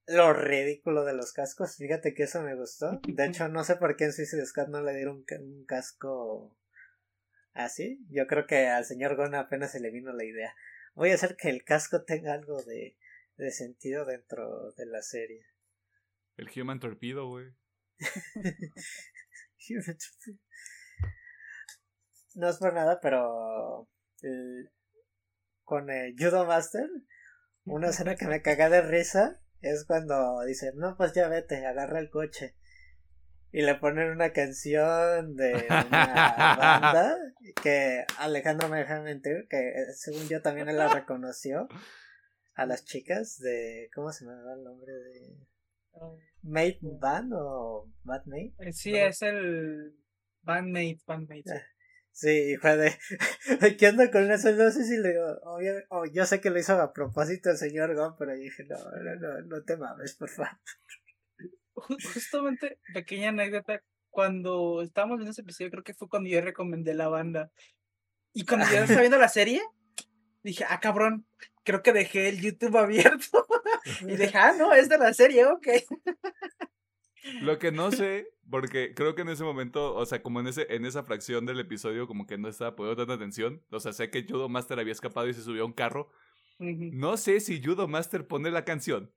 lo ridículo de los cascos fíjate que eso me gustó. De hecho no sé por qué en Suicide Squad no le dieron un, casco así. Yo creo que al señor Gona apenas se le vino la idea. Voy a hacer que el casco tenga algo de, de sentido dentro de la serie. El Human Torpedo, güey. *laughs* no es por nada, pero con el Judo Master, una escena que me caga de risa es cuando dice, no, pues ya vete, agarra el coche y le ponen una canción de una banda que Alejandro me deja mentir que eh, según yo también él la reconoció a las chicas de ¿cómo se me llama el nombre de Mate Band o Bandmate? Eh, sí, es el Bandmate, Bandmate. Ah, sí. fue de *laughs* ¿qué onda con eso? No sé si le digo, oh, yo sé que lo hizo a propósito el señor Gon, pero dije, no, no, no, no te mames, por favor justamente, pequeña anécdota, cuando estábamos viendo ese episodio, creo que fue cuando yo recomendé la banda. Y cuando yo estaba *laughs* viendo la serie, dije, ah, cabrón, creo que dejé el YouTube abierto. Y dije, ah, no, es de la serie, ok. Lo que no sé, porque creo que en ese momento, o sea, como en ese en esa fracción del episodio, como que no estaba poniendo tanta atención. O sea, sé que Judo Master había escapado y se subió a un carro. No sé si Judo Master pone la canción.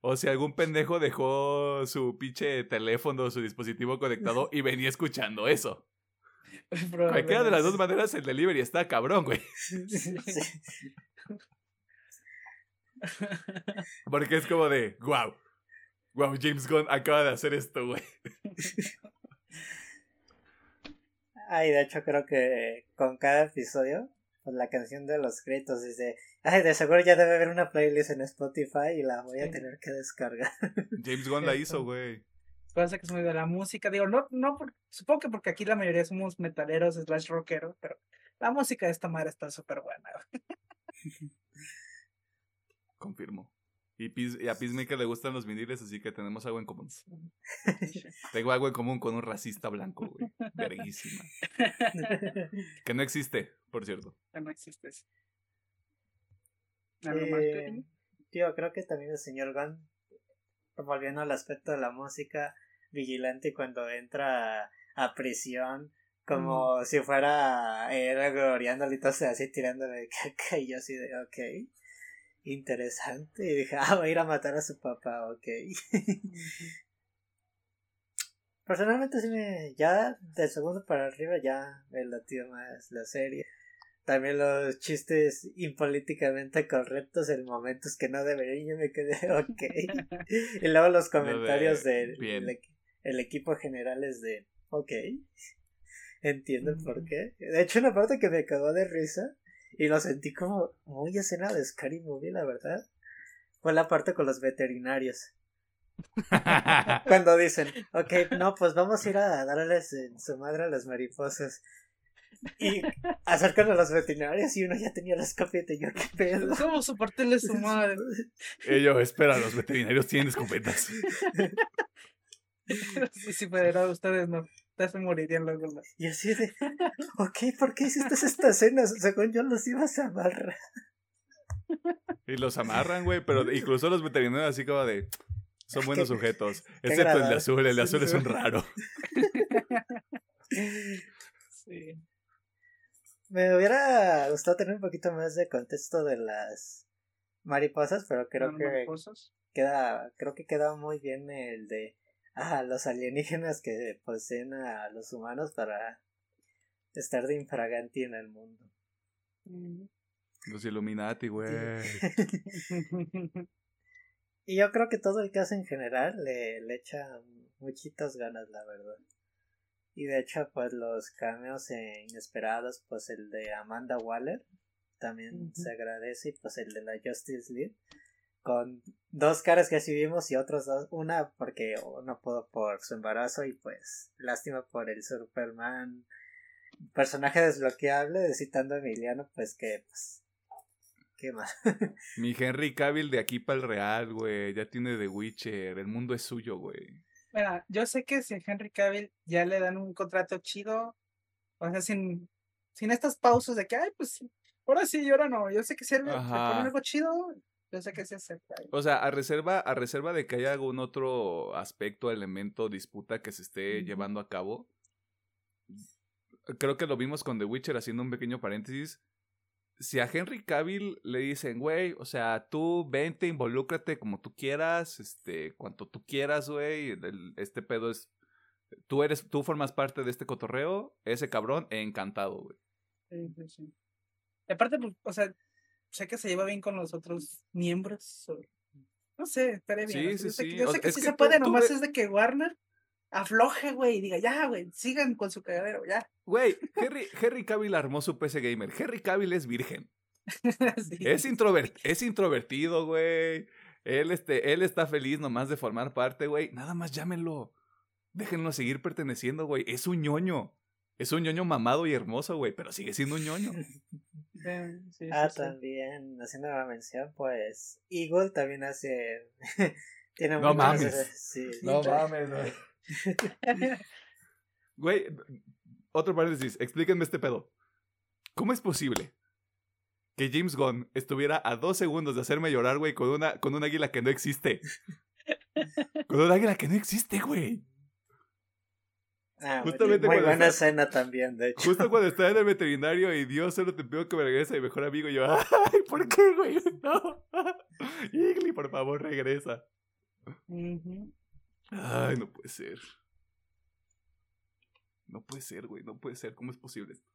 O si algún pendejo dejó su pinche teléfono, su dispositivo conectado *laughs* y venía escuchando eso. *laughs* Cualquiera de las dos maneras el delivery está cabrón, güey. *laughs* *laughs* Porque es como de, wow. Wow, James Gunn acaba de hacer esto, güey. *laughs* Ay, de hecho creo que con cada episodio pues, la canción de los gritos dice, ay, de seguro ya debe haber una playlist en Spotify y la voy a tener que descargar. *laughs* James Gunn la hizo, güey. Puede que es muy de la música, digo, no, no, supongo que porque aquí la mayoría somos metaleros slash rockeros, pero la música de esta madre está súper buena. Confirmo. Y, a Peacemaker le gustan los viniles, así que tenemos algo en común. *laughs* Tengo algo en común con un racista blanco, güey. Verguísima. *laughs* que no existe, por cierto. Que no existe. Eh, tío, creo que también el señor Gunn, volviendo al aspecto de la música, vigilante cuando entra a, prisión como si fuera él gloriándole y todo así tirándole *laughs* caca y yo así de ok interesante. Y *laughs* dije ah va a ir a matar a su papá ok. *laughs* Personalmente sí me ya del segundo para arriba ya me latió más la serie. También los chistes impolíticamente correctos en momentos que no deberían yo me quedé *laughs* ok. Y luego los comentarios del de, el equipo general es de ok. Entiendo el por qué. De hecho, una parte que me cagó de risa y lo sentí como muy escena de Scary Movie, la verdad, fue la parte con los veterinarios. *laughs* Cuando dicen, ok, no, pues vamos a ir a darles en su madre a las mariposas. Y acercan a los veterinarios y uno ya tenía la escopeta y yo, qué pedo. ¿Cómo soportarle su madre? Ellos, espera, los veterinarios tienen escopetas. *laughs* sí, sí, pero ustedes no se morirían luego. Y así de, *laughs* ok, ¿por qué hiciste esta escena? Según yo los ibas a amarrar. Y los amarran, güey, pero *laughs* incluso los veterinarios así como de, son buenos sujetos. Excepto el de azul, el de azul es un raro. *laughs* Sí. Me hubiera gustado tener un poquito más de contexto de las mariposas, pero creo que queda, creo que queda muy bien el de a los alienígenas que poseen a los humanos para estar de infraganti en el mundo. Los Illuminati, güey. *laughs* y yo creo que todo el caso en general le, le echa muchitas ganas, la verdad. Y de hecho, pues los cameos inesperados, pues el de Amanda Waller también se agradece y pues el de la Justice League con dos caras que así vimos y otros dos, una porque no pudo por su embarazo y pues lástima por el Superman. Personaje desbloqueable de citando a Emiliano pues que pues qué más. *laughs* Mi Henry Cavill de aquí para el real güey ya tiene The Witcher el mundo es suyo güey. Mira, yo sé que si a Henry Cavill ya le dan un contrato chido o sea sin sin estas pausas de que ay pues ahora sí y ahora no yo sé que si él algo chido que se acepta. O sea, a reserva, a reserva de que haya algún otro aspecto, elemento, disputa que se esté llevando a cabo. Creo que lo vimos con The Witcher haciendo un pequeño paréntesis. Si a Henry Cavill le dicen, güey, o sea, tú vente, involúcrate como tú quieras, este, cuanto tú quieras, güey, este pedo es, tú eres, tú formas parte de este cotorreo, ese cabrón, encantado, güey. Sí, sí, Aparte, pues, o sea, sé que se lleva bien con los otros miembros. no sé, estaré bien. Sí, sí, sí. Yo sé que sí se puede, nomás es de que Warner afloje, güey, y diga, ya, güey, sigan con su cagadero, ya. Güey, Harry, Harry Cavill armó su PC Gamer. Harry Cavill es virgen. *laughs* es, introvert, es introvertido, güey. Él, este, él está feliz nomás de formar parte, güey. Nada más llámenlo. Déjenlo seguir perteneciendo, güey. Es un ñoño. Es un ñoño mamado y hermoso, güey, pero sigue siendo un ñoño. *laughs* ah, también, haciendo la mención, pues, Eagle también hace... *laughs* Tiene no mames. no mames, güey. *laughs* güey, otro paréntesis, explíquenme este pedo. ¿Cómo es posible que James Gunn estuviera a dos segundos de hacerme llorar, güey, con una, con un águila que no existe? con un águila que no existe, güey. Ah, Justamente muy buena escena también, de hecho. Justo cuando estaba en el veterinario y Dios solo te pido que me regrese, mi mejor amigo, y yo, ay, ¿por qué, güey? No. *laughs* Igli, por favor, regresa. Ay, no puede ser. No puede ser, güey, no puede ser. ¿Cómo es posible esto?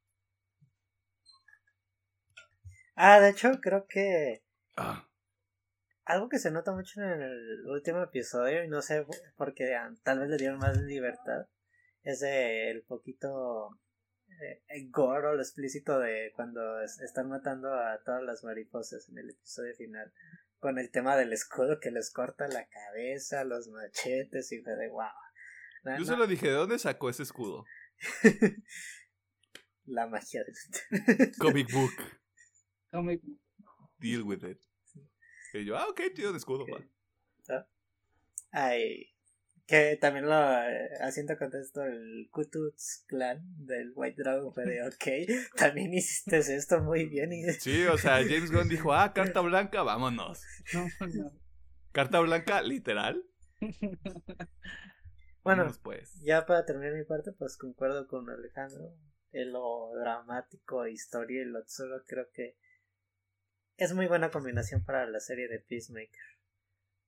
Ah, de hecho, creo que. Ah. Algo que se nota mucho en el último episodio, y no sé por qué ah, tal vez le dieron más libertad es el poquito eh, gore o lo explícito de cuando están matando a todas las mariposas en el episodio final con el tema del escudo que les corta la cabeza, los machetes y fue de wow. Yo se lo dije, ¿de dónde sacó ese escudo? *laughs* la magia del *laughs* Comic book. Comic book. Deal with it. Y yo, ah, ok, tío, de escudo, ¿Ah? Ay, que también lo eh, haciendo contexto el Kututs clan del White Dragon fue de ok, *laughs* también hiciste esto muy bien. Y... *laughs* Sí, o sea, James Gunn dijo, ah, carta blanca, vámonos. *laughs* Carta blanca, literal. Bueno, Vámonos, pues. ya para terminar mi parte, pues concuerdo con Alejandro. En lo dramático, historia y lo absurdo, creo que es muy buena combinación para la serie de Peacemaker.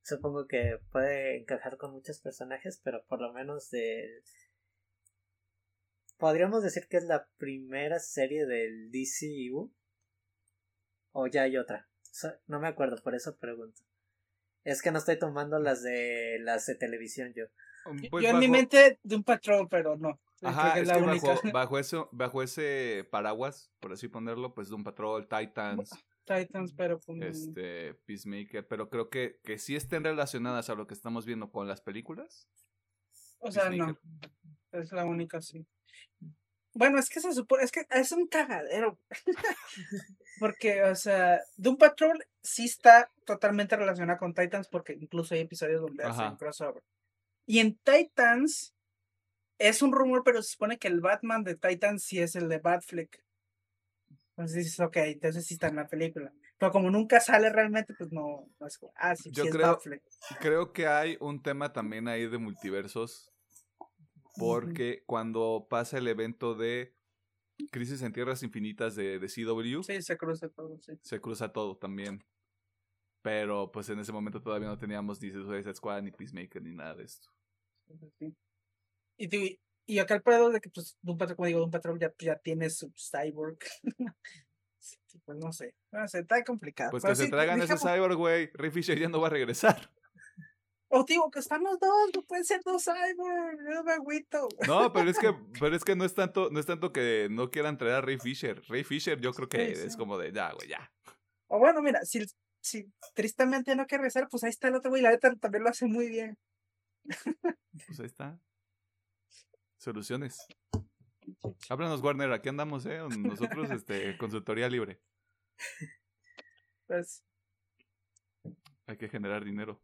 Supongo que puede encajar con muchos personajes, pero por lo menos de... Podríamos decir que es la primera serie del DCU. O ya hay otra. No me acuerdo, por eso pregunto. Es que no estoy tomando las de las de televisión yo. Pues Yo en mi mente de un patrón, pero no. Ajá, es es la que única. bajo, *laughs* bajo, eso, bajo ese paraguas, por así ponerlo, pues Doom Patrol, Titans, Titans, pero pues, este, Peacemaker, pero creo que, que sí estén relacionadas a lo que estamos viendo con las películas. o sea, no. Es la única, sí. Bueno, es que se supone, es que es un cagadero. *laughs* porque, o sea, Doom Patrol sí está totalmente relacionada con Titans porque incluso hay episodios donde Ajá. hacen crossover. Y en Titans es un rumor, pero se supone que el Batman de Titans sí es el de Batfleck. Entonces dices, ok, entonces sí está en la película. Pero como nunca sale realmente, pues no, no es ah, sí, Yo sí es creo-. Creo que hay un tema también ahí de multiversos, porque cuando pasa el evento de Crisis en Tierras Infinitas de, de CW, Sí, se cruza todo, sí. se cruza todo también. Pero pues en ese momento todavía no teníamos ni Suicide Squad, ni Peacemaker, ni nada de esto. Sí. Y, y acá el pedo de que, pues, Doom Patrol, como digo, Doom Patrol ya, ya tiene su cyborg. *laughs* Pues no sé. No sé, está complicado. Pues Pero que se sí, traigan ese cyborg, güey. Ray Fisher ya no va a regresar. O digo que están los dos, no pueden ser dos cyborg. No me agüito. No, pero es que, *laughs* pero es que no es tanto, no es tanto que no quieran traer a Ray Fisher. Ray Fisher yo creo que Sí, es como de ya, güey, ya. O bueno, mira, si, si tristemente no quiere regresar, pues ahí está el otro güey. La neta también lo hace muy bien. Pues ahí está. Soluciones. Háblanos, Warner, aquí andamos, ¿eh? Nosotros, *laughs* este, consultoría libre. Pues, Hay que generar dinero.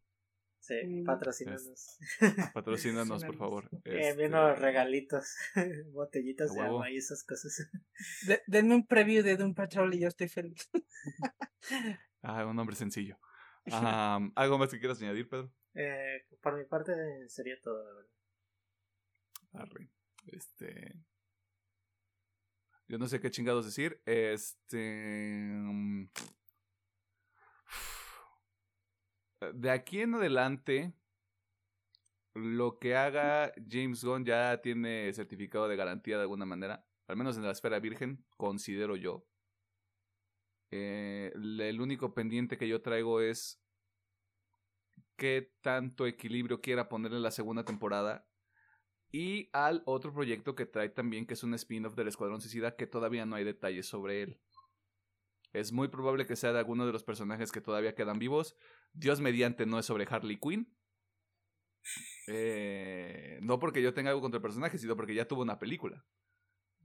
Sí, Mm. patrocínanos. Patrocínanos, por favor. *laughs* Eh, Este, los regalitos, *laughs* botellitas de agua y esas cosas. de- denme un preview de Doom Patrol y yo estoy feliz. Ah, un nombre sencillo. ¿Algo más que quieras añadir, Pedro? Eh, por mi parte sería todo, la verdad. Arre. Este. Yo no sé qué chingados decir. Este. mm, De aquí en adelante, lo que haga James Gunn ya tiene certificado de garantía de alguna manera. Al menos en la esfera virgen, considero yo. Eh, el único pendiente que yo traigo es qué tanto equilibrio quiera ponerle en la segunda temporada y al otro proyecto que trae también, que es un spin-off del Escuadrón Suicida, que todavía no hay detalles sobre él. Es muy probable que sea de alguno de los personajes que todavía quedan vivos. Dios mediante no es sobre Harley Quinn. Eh, no porque yo tenga algo contra el personaje, sino porque ya tuvo una película.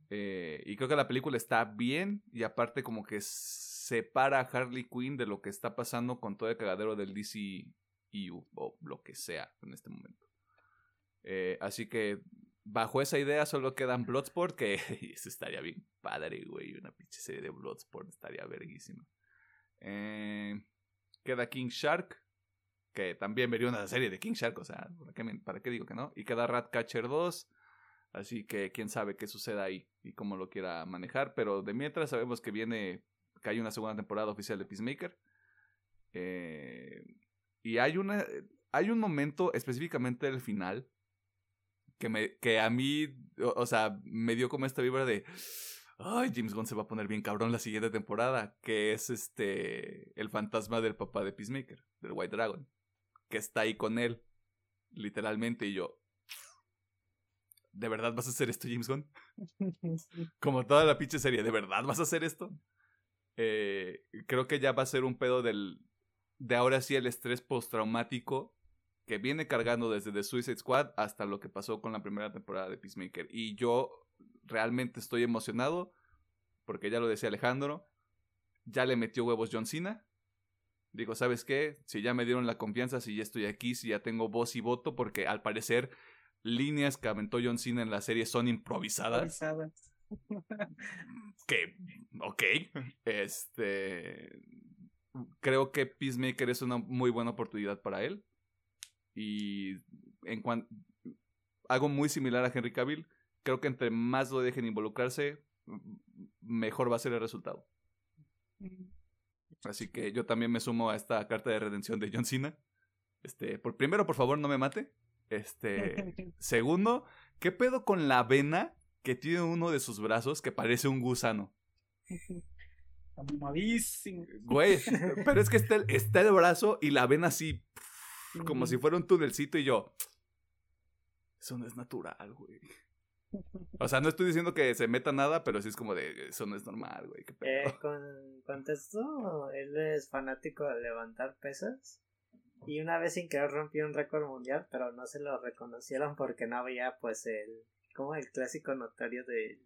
Eh, y creo que la película está bien y aparte como que separa a Harley Quinn de lo que está pasando con todo el cagadero del DCEU o lo que sea en este momento. Eh, así que bajo esa idea solo quedan Bloodsport, que *laughs* eso estaría bien padre, güey. Una pinche serie de Bloodsport estaría verguísima. Eh, queda King Shark, que también vería una serie de King Shark, o sea, ¿para qué, digo que no? Y queda Ratcatcher 2, así que quién sabe qué suceda ahí y cómo lo quiera manejar, pero de mientras sabemos que viene, que hay una segunda temporada oficial de Peacemaker. Eh, y hay una, hay un momento específicamente del final que, me, que a mí, o, o sea, me dio como esta vibra de, ay, James Gunn se va a poner bien cabrón la siguiente temporada, que es este, el fantasma del papá de Peacemaker, del White Dragon, que está ahí con él, literalmente, y yo, ¿de verdad vas a hacer esto, James Gunn? *laughs* Como toda la pinche serie, ¿de verdad vas a hacer esto? Eh, creo que ya va a ser un pedo del, de ahora sí el estrés postraumático que viene cargando desde The Suicide Squad hasta lo que pasó con la primera temporada de Peacemaker. Y yo realmente estoy emocionado porque ya lo decía Alejandro, ya le metió huevos John Cena. Digo, ¿sabes qué? Si ya me dieron la confianza, si ya estoy aquí, si ya tengo voz y voto, porque al parecer líneas que aventó John Cena en la serie son improvisadas. Improvisadas. *laughs* que, ok, este, creo que Peacemaker es una muy buena oportunidad para él. Y en cuanto, algo muy similar a Henry Cavill. Creo que entre más lo dejen involucrarse, mejor va a ser el resultado. Así que yo también me sumo a esta carta de redención de John Cena. Este, por primero, por favor, no me mate. Este, *laughs* segundo, ¿qué pedo con la vena que tiene uno de sus brazos que parece un gusano? Está. Güey, pero es que está el, está el brazo y la vena así, como si fuera un tunelcito y yo. *tsk* Eso no es natural, güey. O sea, no estoy diciendo que se meta nada, pero sí es como de, eso no es normal, güey. qué *laughs* pedo". Eh, con contexto, él es fanático de levantar pesas. Y una vez sin querer rompió un récord mundial, pero no se lo reconocieron porque no había, pues, el. Como el clásico notario de.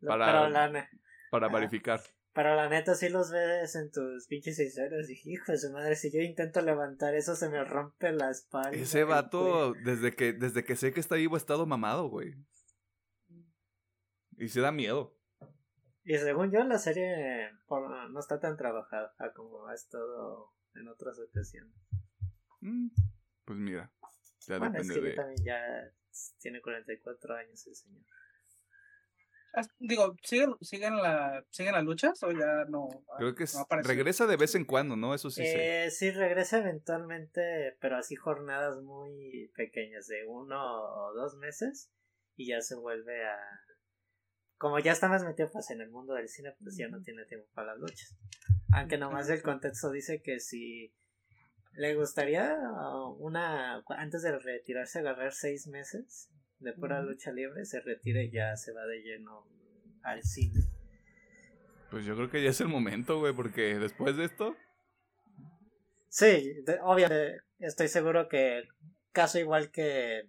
lo- Para- verificar. Pero la neta, sí los ves en tus pinches historias. Dije, hijo de su madre, si yo intento levantar eso, se me rompe la espalda. Ese vato, desde que, desde que sé que está vivo, ha estado mamado, güey. Y se da miedo. Y según yo, la serie por- no está tan trabajada como ha estado en otras ocasiones. Mm, Pues mira, ya Bueno, es depende que de... ya también ya tiene 44 años el señor. Ah, Digo, ¿siguen, siguen, la, ¿siguen las luchas o ya no? Creo que no regresa de vez en cuando, ¿no? Eso sí sé. Eh, sí, regresa eventualmente, pero así jornadas muy pequeñas, de uno o dos meses, y ya se vuelve a... Como ya está más metido pues, en el mundo del cine, pues ya no tiene tiempo para las luchas. Aunque nomás el contexto dice que si le gustaría uh, una... Antes de retirarse, agarrar seis meses de pura lucha libre, se retira y ya se va de lleno al cine. Pues yo creo que ya es el momento, güey, porque después de esto... Sí, de- obviamente estoy seguro que caso igual que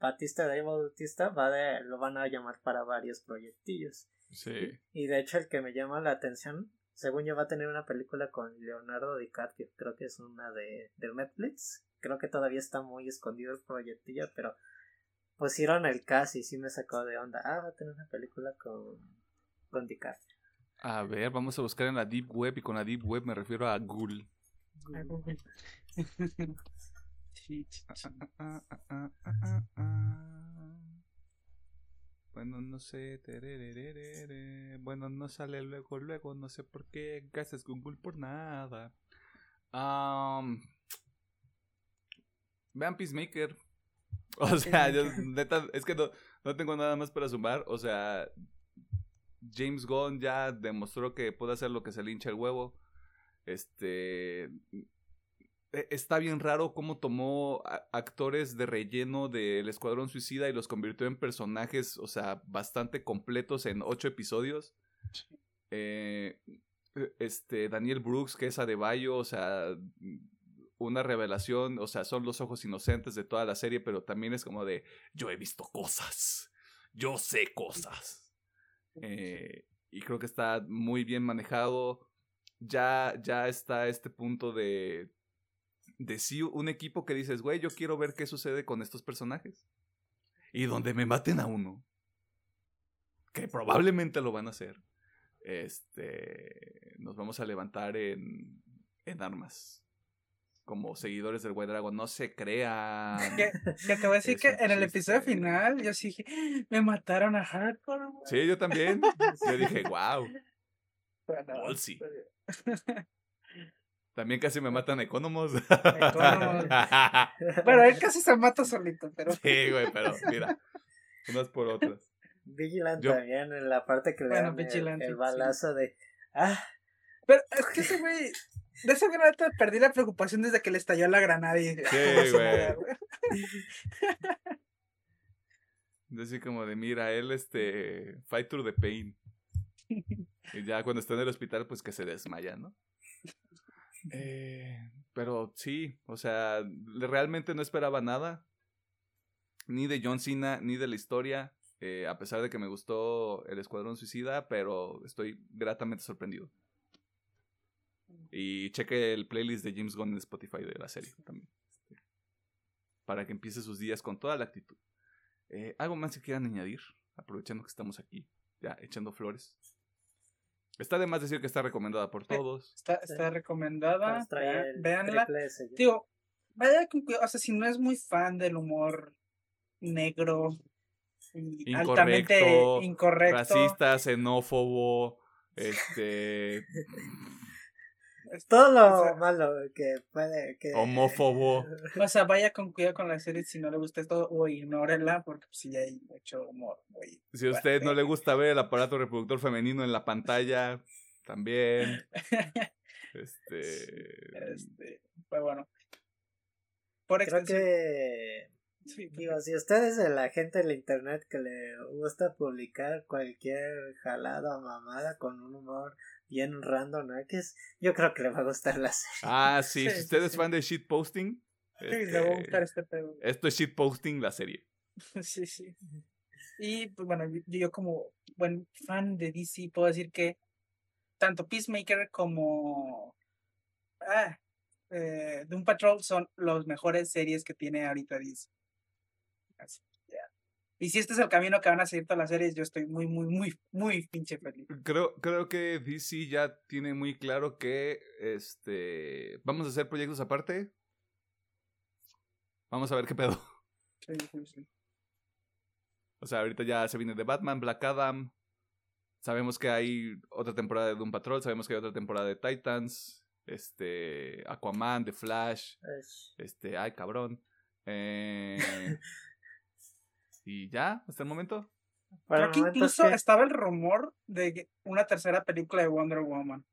Batista de Bautista va de, lo van a llamar para varios proyectillos. Sí. Y de hecho el que me llama la atención, según yo va a tener una película con Leonardo DiCaprio, creo que es una de, de Netflix. Creo que todavía está muy escondido el proyectillo, pero pusieron el cast y sí me sacó de onda. Ah, va a tener una película con, con DiCaprio. A ver, vamos a buscar en la Deep Web y con la Deep Web me refiero a Google. Bueno, no sé. Bueno, no sale luego, luego. No sé por qué. Gracias Google por nada. Am, vean Peacemaker. *laughs* O sea, yo, *laughs* neta, es que no, no tengo nada más para sumar. O sea, James Gunn ya demostró que puede hacer lo que se le hincha el huevo. Este. e- Está bien raro cómo tomó actores de relleno del Escuadrón Suicida y los convirtió en personajes, o sea, bastante completos en ocho episodios. Eh, este, Daniel Brooks, que es Adebayo, o sea, una revelación, o sea, son los ojos inocentes de toda la serie, pero también es como de, yo he visto cosas, yo sé cosas. Eh, y creo que está muy bien manejado. Ya, ya está este punto de, de sí, un equipo que dices, güey, yo quiero ver qué sucede con estos personajes. Y donde me maten a uno, que probablemente lo van a hacer, este, nos vamos a levantar en, en armas. Como seguidores del White Dragon, no se crean. Que, que te voy a decir Es que en el episodio final yo sí dije, me mataron a Hardcore. güey". Sí, yo también. Yo dije, wow. Bolsi. También casi me matan Economos. Economos. *laughs* Bueno, él casi se mata solito, pero sí, güey, pero mira, unas por otras. Vigilante Yo- también en la parte que le Bueno, dan el- sí. balazo de ah Pero es que ese güey, de güey neta, perdí la preocupación desde que le estalló la granada y Sí, *laughs* "Ah, su güey. madre, güey". Así como de, mira, él, este, fight through the pain. Y ya cuando está en el hospital, pues que se desmaya, ¿no? Eh, pero sí, o sea, realmente no esperaba nada. Ni de John Cena, ni de la historia. eh, a pesar de que me gustó el Escuadrón Suicida, pero estoy gratamente sorprendido. Y cheque el playlist de James Gunn en Spotify de la serie también. este, para que empiece sus días con toda la actitud. Eh, ¿Algo más que quieran añadir? Aprovechando que estamos aquí, ya echando flores. Está de más decir que está recomendada por todos. Está, está recomendada, nos trae el vean- véanla. triple S ya. Digo, vaya con cuidado, o sea, si no es muy fan del humor negro Incorrecto, altamente incorrecto. Racista, xenófobo, este, Todo lo O sea- malo que puede. Que... homófobo. *laughs* O sea, vaya con cuidado con la serie si no le gusta esto o ignórenla porque pues, sí hay mucho humor. muy Si a usted no le gusta ver el aparato reproductor femenino en la pantalla, también. *laughs* Este. Este, pues bueno. Por Creo extensión. que. sí, Digo, si usted es de la gente de la internet que le gusta publicar cualquier jalada o mamada con un humor bien random, es, yo creo que le va a gustar la serie. Ah, sí, Sí, *laughs* si sí, usted es sí. fan de shitposting, sí, *laughs* le va a gustar este, este pedo. esto es shitposting la serie. *laughs* Sí, sí. Y pues bueno, yo, como buen fan de DC puedo decir que tanto Peacemaker como ah, eh, Doom Patrol son las mejores series que tiene ahorita DC. Así. Y si este es el camino que van a seguir todas las series, yo estoy muy, muy, muy, muy pinche feliz. Creo, creo que DC ya tiene muy claro que este vamos a hacer proyectos aparte. Vamos a ver qué pedo. *laughs* Sí, sí, sí. O sea, ahorita ya se viene de Batman, Black Adam. Sabemos que hay otra temporada de Doom Patrol, sabemos que hay otra temporada de Titans, este Aquaman, The Flash, Es- este, ay cabrón. Eh, *laughs* y ya, hasta el momento. Para Creo el que momento incluso que- estaba el rumor de una tercera película de Wonder Woman.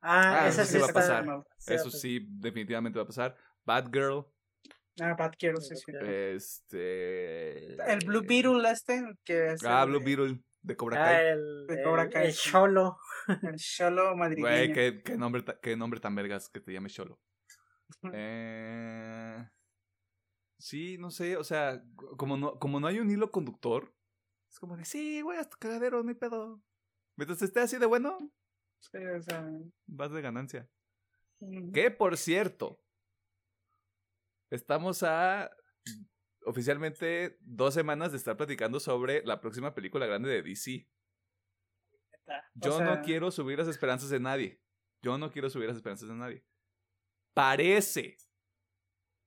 Ah, Ah, eso sí va a pasar. Eso pasar. sí, definitivamente va a pasar. Batgirl, Ah, Batgirl, sí, sí. este. El Blue Beetle este, que es Ah, el Blue Beetle de Cobra Ah, Kai. el, De Cobra el- Kai, el sí. Cholo. el Cholo madrileño. Güey, qué, qué nombre, qué nombre tan vergas que te llame Cholo. *laughs* Eh, sí, no sé, o sea, como no, como no hay un hilo conductor, es como de, sí, güey, hasta cagadero, no hay pedo. Mientras esté así de bueno, Sí, o sea, vas de ganancia. mm, Que por cierto, estamos a oficialmente dos semanas de estar platicando sobre la próxima película grande de DC. O Yo sea, no quiero subir las esperanzas de nadie. Yo no quiero subir las esperanzas de nadie. Parece.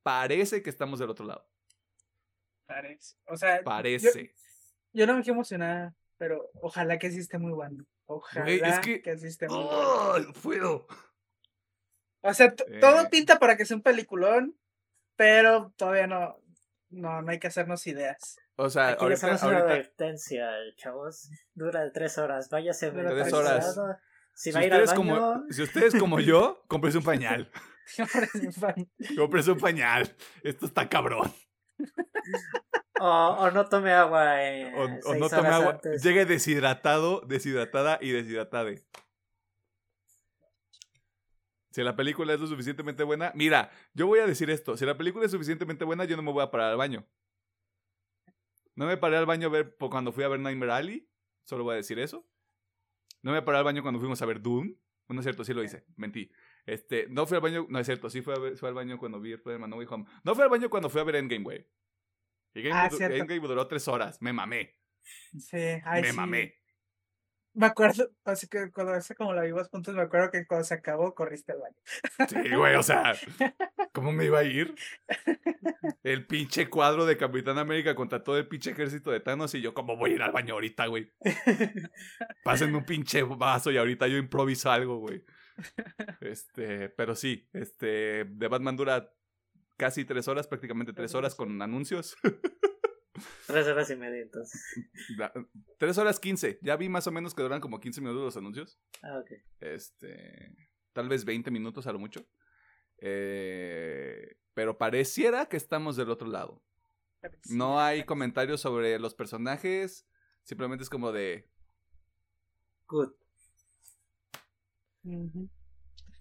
Parece que estamos del otro lado. parece. O sea, yo, Parece. yo no me quiero emocionar, pero ojalá que sí esté muy bueno. Ojalá es que... que- sí esté muy bueno. ¡Oh, no puedo! O sea, Eh. todo pinta para que sea un peliculón, pero todavía no, no, no hay que hacernos ideas. O sea, Aquí les ahorita, hacemos una ahorita advertencia, chavos. Dura de tres horas. Váyase tres horas. Si, si va a ir al ustedes, baño, como, si ustedes como yo, *laughs* compres un pañal. *laughs* Compres un pañal. Esto está cabrón. o, o no tome agua. eh, O, no tome agua. antes. Llegue deshidratado, deshidratada y deshidratade. Si la película es lo suficientemente buena. Mira, yo voy a decir esto. Si la película es suficientemente buena, yo no me voy a parar al baño. No me paré al baño a ver cuando fui a ver Nightmare Alley. Solo voy a decir eso. No me paré al baño cuando fuimos a ver Doom. No es cierto, sí lo hice. Mentí. Este, no fui al baño. No es cierto, sí fui, a ver- fui al baño cuando vi Spider-Man No Way Home. No fui al baño cuando fui a ver Endgame, güey. Ah, cierto. Endgame duró tres horas. Me mamé. Sí, ay, me sí. mamé. Me acuerdo, así que cuando ese como la vimos juntos, me acuerdo que cuando se acabó corriste al baño. Sí, güey, o sea, *laughs* ¿cómo me iba a ir? El pinche cuadro de Capitán América contra todo el pinche ejército de Thanos y yo, ¿cómo voy a ir al baño ahorita, güey? *laughs* Pásenme un pinche vaso y ahorita yo improviso algo, güey. *laughs* Este, pero sí, este, de Batman dura casi tres horas, prácticamente tres horas con anuncios. *laughs* Tres horas y media, entonces. *laughs* Tres horas quince. Ya vi más o menos que duran como 15 minutos los anuncios. Ah, ok. Este, tal vez 20 minutos a lo mucho. Eh, pero pareciera que estamos del otro lado. No hay comentarios sobre los personajes. Simplemente es como de. Good.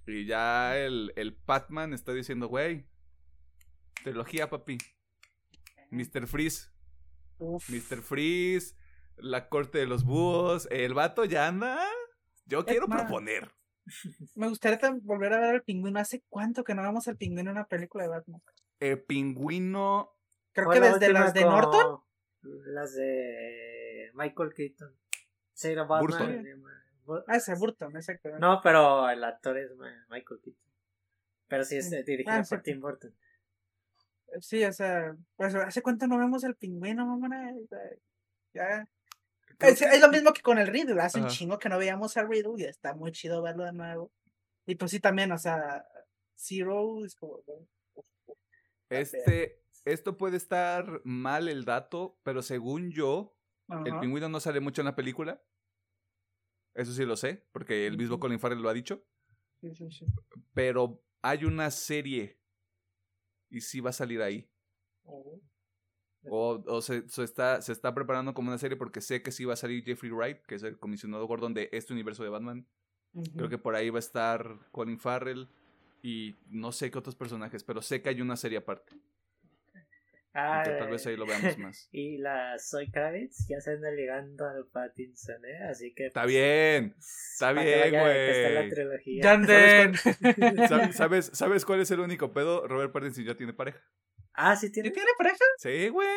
Y ya el, el Batman está diciendo, güey. Trilogía, papi. Mr. Freeze. Uf. Mr. Freeze. La corte de los búhos. El vato ya anda. Yo quiero más, proponer. Me gustaría volver a ver al pingüino. ¿Hace cuánto que no vamos al pingüino en una película de Batman? El pingüino. Creo que desde las de Norton. Las de Michael Keaton. Batman. Eh, Ah, ese Burton, exacto. No, pero el actor es Michael Keaton. Pero sí es eh, dirigido Ah, por. Tim Burton. Sí, o sea, pues hace cuánto no vemos al pingüino, mamá. Ya. Es, es, lo mismo que con el Riddle, hace un chingo que no veíamos al Riddle y está muy chido verlo de nuevo. Y pues sí, también, o sea, Zero es como. Este, esto puede estar mal el dato, pero según yo, el pingüino no sale mucho en la película. Eso sí lo sé, porque el mismo Colin Farrell lo ha dicho. Sí, sí, sí. Pero hay una serie y sí va a salir ahí. Oh. O, o se, se, está, se está preparando como una serie porque sé que sí va a salir Jeffrey Wright, que es el comisionado Gordon de este universo de Batman. Creo que por ahí va a estar Colin Farrell y no sé qué otros personajes, pero sé que hay una serie aparte. Ah, tal vez ahí lo veamos *laughs* más. Y la Soy Kravitz ya se anda ligando al Pattinson, ¿eh? Así que. Está bien, está bien, güey. ¿Sabes, *laughs* ¿Sabes, ¿Sabes cuál es el único pedo? Robert Pattinson ya tiene pareja. Ah, ¿sí tiene? ¿Tiene pareja? Sí, güey.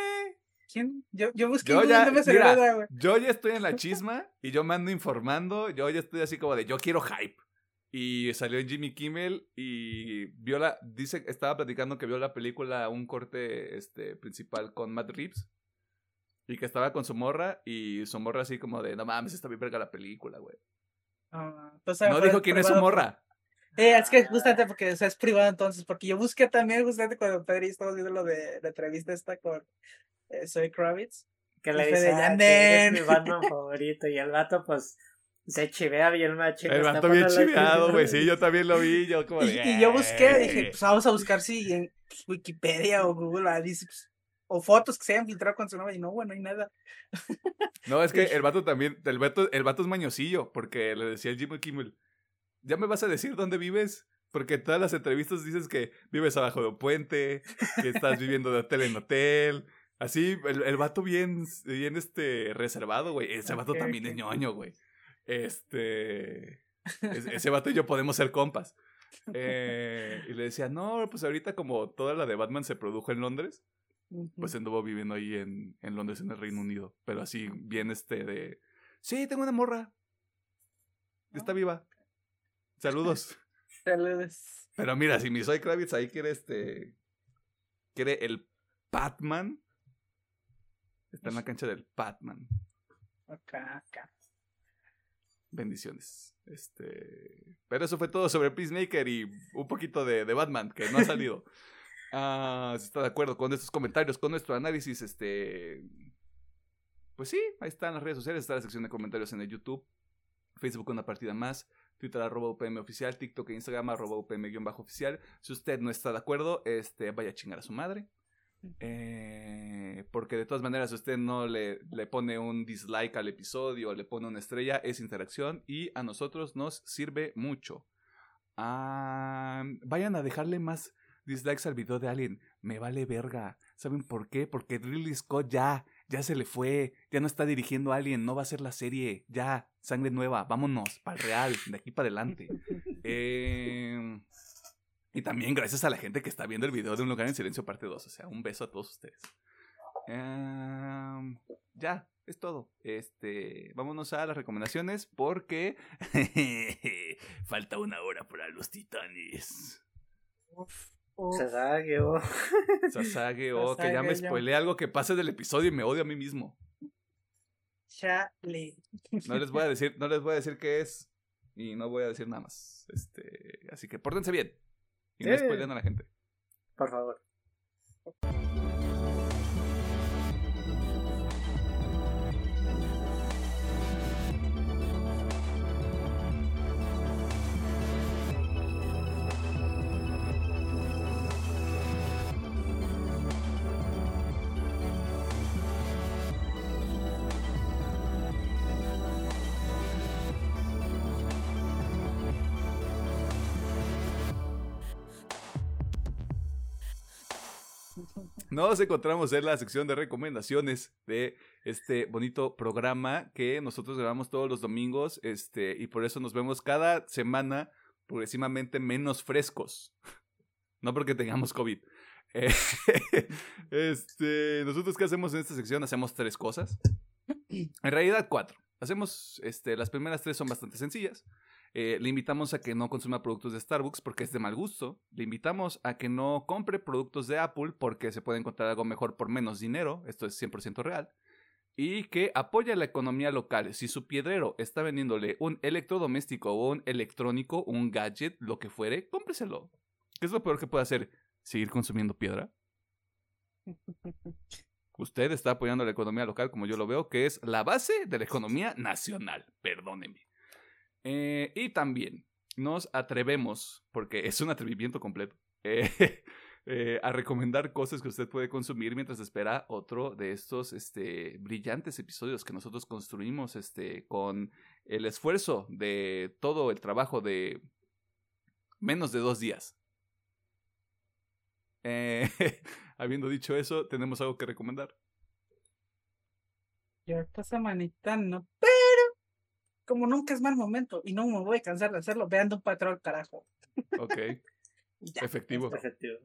¿Quién? Yo, yo busqué yo ya, mira, yo ya estoy en la chisma y yo me ando informando. Yo ya estoy así como de yo quiero hype. Y salió en Jimmy Kimmel y vio la, dice, estaba platicando que vio la película, un corte este, principal con Matt Reeves. Y que estaba con su morra y su morra así como de, no mames, está bien verga la película, güey. Ah, no dijo quién es su morra. Eh, es que justamente porque es privado entonces, porque yo busqué también justamente cuando Pedro estaba viendo lo de la entrevista esta con eh, Soy Kravitz. Que le dice, ah, que es mi Batman *laughs* favorito y el vato pues se chivea bien macho. El vato bien chiveado, güey, sí, yo también lo vi, yo como de, y, yo busqué, dije, pues vamos a buscar si en Wikipedia o Google ah, dice, pues, o fotos que se hayan filtrado con su nombre y no, bueno, no hay nada. No, es que *laughs* el vato también, el vato, el vato es mañosillo, porque le decía el Jimmy Kimmel, ¿ya me vas a decir dónde vives? Porque en todas las entrevistas dices que vives abajo de un puente, que estás *laughs* viviendo de hotel en hotel. Así, el, el vato bien, bien este, reservado, güey. Ese vato también es ñoño, güey. Este. *laughs* Ese vato y yo podemos ser compas. *laughs* Eh, y le decía, no, pues ahorita como toda la de Batman se produjo en Londres, pues anduvo viviendo ahí en, en Londres, en el Reino Unido. Pero así, bien este de. Sí, tengo una morra. Está viva. Saludos. *laughs* Saludos. Pero mira, si mi Soy Kravitz ahí quiere este. Quiere el Batman. Está en la cancha del Batman. Acá, acá. Bendiciones. Este. Pero eso fue todo sobre Peacemaker y un poquito de, de Batman, que no ha salido. *laughs* Ah, si está de acuerdo con estos comentarios, con nuestro análisis, este. Pues sí, ahí están las redes sociales, está la sección de comentarios en el YouTube, Facebook una partida más, Twitter arroba UPM oficial, TikTok e Instagram arroba UPM-oficial. Si usted no está de acuerdo, este, vaya a chingar a su madre. Eh, porque de todas maneras, si usted no le, le pone un dislike al episodio, le pone una estrella, es interacción y a nosotros nos sirve mucho. Ah, vayan a dejarle más dislikes al video de Alien. Me vale verga. ¿Saben por qué? Porque Ridley Scott ya, ya se le fue. Ya no está dirigiendo a Alien. No va a ser la serie. Ya, sangre nueva. Vámonos, para el real. De aquí para adelante. *laughs* Eh, y también gracias a la gente que está viendo el video de Un lugar en silencio parte 2. O sea, un beso a todos ustedes. Em, ya, es todo. Este, vámonos a las recomendaciones porque *laughs* falta una hora para los titanes. Sasageo. Sasageo, *laughs* que ya me spoileé algo que pase del episodio y me odio a mí mismo. Chale. No les voy a decir, no les voy a decir qué es y no voy a decir nada más. Este, así que pórtense bien. Y no spoilen a la gente. Por favor. Nos encontramos en la sección de recomendaciones de este bonito programa que nosotros grabamos todos los domingos este, y por eso nos vemos cada semana progresivamente menos frescos. *laughs* No porque tengamos COVID. Eh, *laughs* este, nosotros qué hacemos en esta sección? Hacemos tres cosas. *clears throat* En realidad cuatro. Hacemos, este, las primeras tres son bastante sencillas. Eh, le invitamos a que no consuma productos de Starbucks porque es de mal gusto. Le invitamos a que no compre productos de Apple porque se puede encontrar algo mejor por menos dinero. Esto es 100% real. Y que apoya la economía local. Si su piedrero está vendiéndole un electrodoméstico o un electrónico, un gadget, lo que fuere, cómpreselo. ¿Qué es lo peor que puede hacer? ¿Seguir consumiendo piedra? *laughs* Usted está apoyando la economía local, como yo lo veo, que es la base de la economía nacional. Perdóneme. Eh, y también nos atrevemos, porque es un atrevimiento completo, *laughs* eh, eh, a recomendar cosas que usted puede consumir mientras espera otro de estos este, brillantes episodios que nosotros construimos este, con el esfuerzo de todo el trabajo de menos de dos días. *laughs* habiendo dicho eso, tenemos algo que recomendar. Yo esta semanita no, como nunca es mal momento y no me voy a cansar de hacerlo, vean un patrón, carajo. Ok. *laughs* Efectivo. Efectivo.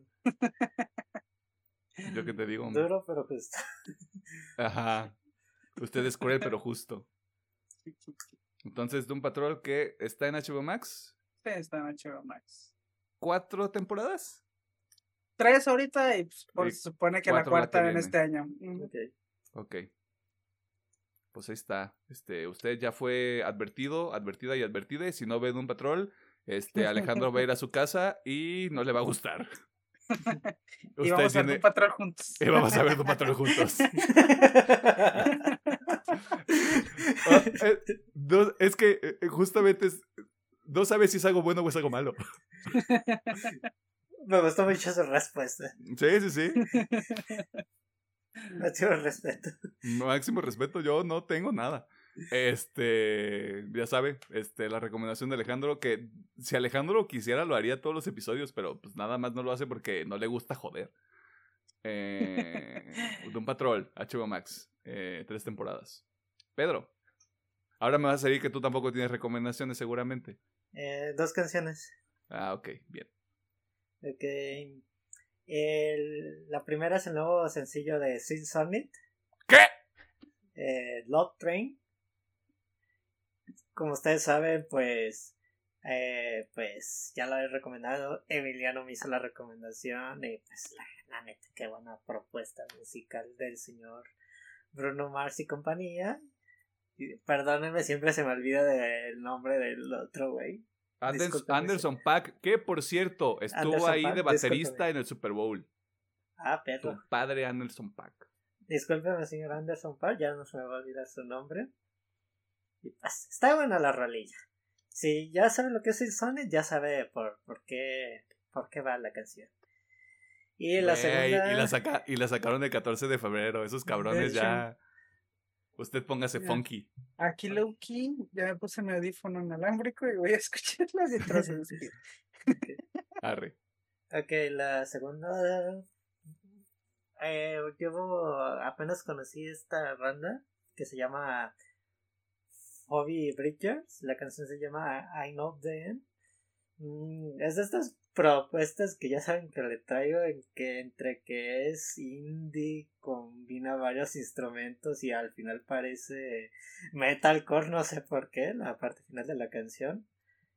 Yo que te digo. *laughs* Duro, pero justo. Ajá. Usted es cruel, pero justo. Entonces, Doom Patrol que está en HBO Max. Sí, está en HBO Max. ¿Cuatro temporadas? Tres ahorita y pues, por, se supone que la cuarta en este año. Ok. Ok. Pues ahí está. Este, usted ya fue advertido, advertida y advertida. y Si no ve Doom Patrol, este, Alejandro va a ir a su casa y no le va a gustar. *laughs* Y vamos a ver un patrón juntos. y vamos a ver Doom Patrol juntos. *laughs* Ah, eh, no, es que eh, justamente es- no sabes si es algo bueno o es algo malo. *laughs* Me gustó mucho su respuesta. Sí, sí, sí. *laughs* Máximo respeto. Máximo respeto, yo no tengo nada. Este, ya sabe, este, la recomendación de Alejandro, que si Alejandro quisiera lo haría todos los episodios, pero pues nada más no lo hace porque no le gusta joder. Eh, Doom Patrol, HBO Max, eh, tres temporadas. Pedro, ahora me vas a decir que tú tampoco tienes recomendaciones seguramente. Eh, dos canciones. Ah, ok, bien. Ok. El- la primera es el nuevo sencillo de Sin Summit. ¿Qué? eh, Love Train. Como ustedes saben, pues, eh, pues ya lo he recomendado. Emiliano me hizo la recomendación y pues la, la neta, qué buena propuesta musical del señor Bruno Mars y compañía. Y, perdónenme, siempre se me olvida del nombre del otro güey. Anders- Discúlpame, Anderson Pack, que por cierto estuvo Anderson ahí de baterista en el Super Bowl. Ah, Tu perro. padre Anderson Pack. Discúlpeme, señor Anderson Park, ya no se me va a olvidar su nombre. Pues, está buena la rolilla. Si ya sabe lo que es el Sonic, ya sabe por, por qué por qué va la canción. Y la segunda. Y la, saca- y la sacaron el 14 de febrero. Esos cabrones ya. Usted póngase Ya. funky. Aquí Loki, ya me puse mi audífono inalámbrico y voy a escucharla mientras despide. Arre. Ok, la segunda. Eh, yo apenas conocí esta banda que se llama Hobby Bridgers. La canción se llama I Know Them. Mm, es de estas propuestas que ya saben que le traigo en que entre que es indie combina varios instrumentos y al final parece metalcore no sé por qué la parte final de la canción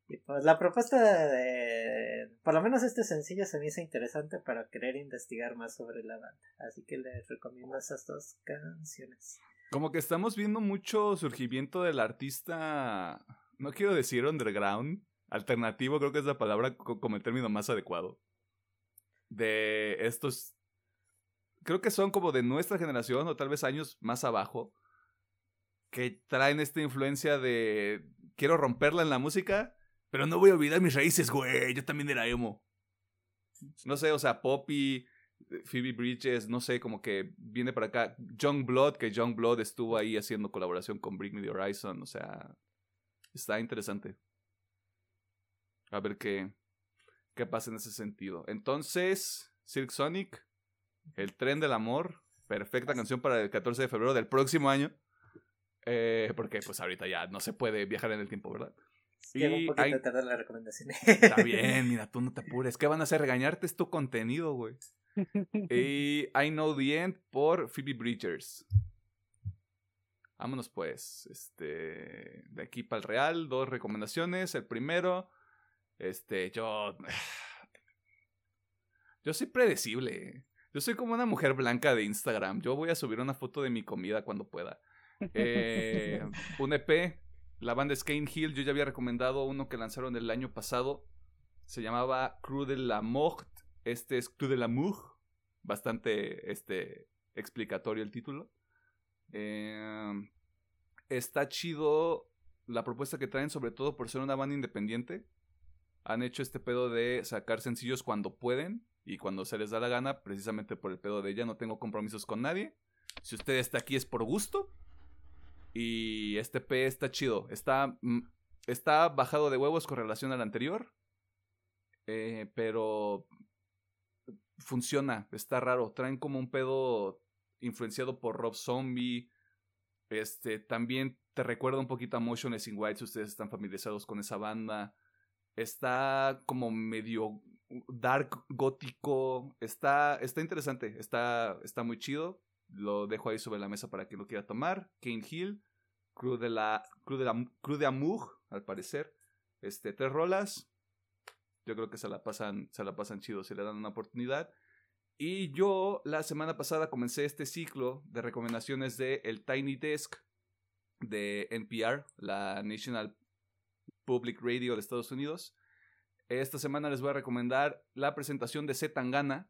y pues la propuesta de por lo menos este sencillo se me hizo interesante para querer investigar más sobre la banda así que les recomiendo esas dos canciones Como que estamos viendo mucho surgimiento del artista. No quiero decir underground. Alternativo, creo que es la palabra co- como el término más adecuado. De estos. Creo que son como de nuestra generación o tal vez años más abajo. Que traen esta influencia de. Quiero romperla en la música, pero no voy a olvidar mis raíces, güey. Yo también era emo. No sé, o sea, Poppy, Phoebe Bridges, no sé, como que viene para acá. Young Blood, que Young Blood estuvo ahí haciendo colaboración con Bring Me the Horizon, o sea, está interesante. A ver qué, qué pasa en ese sentido. Entonces, Silk Sonic, El Tren del Amor, perfecta canción para el 14 de febrero del próximo año. Eh, porque pues ahorita ya no se puede viajar en el tiempo, ¿verdad? Lleva un poquito hay- tarde la recomendación Está bien, *laughs* mira, tú no te apures. ¿Qué van a hacer? Regañarte es tu contenido, güey. *laughs* Y I Know the End por Phoebe Bridgers. Vámonos pues, este, de aquí para el Real, dos recomendaciones. El primero, este, yo, *sighs* yo soy predecible. Yo soy como una mujer blanca de Instagram. Yo voy a subir una foto de mi comida cuando pueda. Eh, *laughs* un EP, la banda es Kane Hill. Yo ya había recomendado uno que lanzaron el año pasado. Se llamaba Cru de la Mort. Este es Cru de la Mug. Bastante este, explicatorio el título. Eh, está chido la propuesta que traen, sobre todo por ser una banda independiente. Han hecho este pedo de sacar sencillos cuando pueden y cuando se les da la gana, precisamente por el pedo de ella, no tengo compromisos con nadie. Si usted está aquí es por gusto. Y este P está chido. Está, mm, está bajado de huevos con relación al anterior. Eh, pero funciona, está raro. Traen como un pedo influenciado por Rob Zombie. Este, también te recuerda un poquito a Motionless in White si ustedes están familiarizados con esa banda. Está como medio dark gótico. Está, está interesante, está, está muy chido. Lo dejo ahí sobre la mesa para quien lo quiera tomar. Kane Hill, Crew de la, Crew de la, Crew de Amug, al parecer. Este, tres rolas. Yo creo que se la pasan, se la pasan chido, se le dan una oportunidad. Y yo la semana pasada comencé este ciclo de recomendaciones de el Tiny Desk de NPR, la National Public Radio de Estados Unidos. Esta semana les voy a recomendar la presentación de Z Tangana,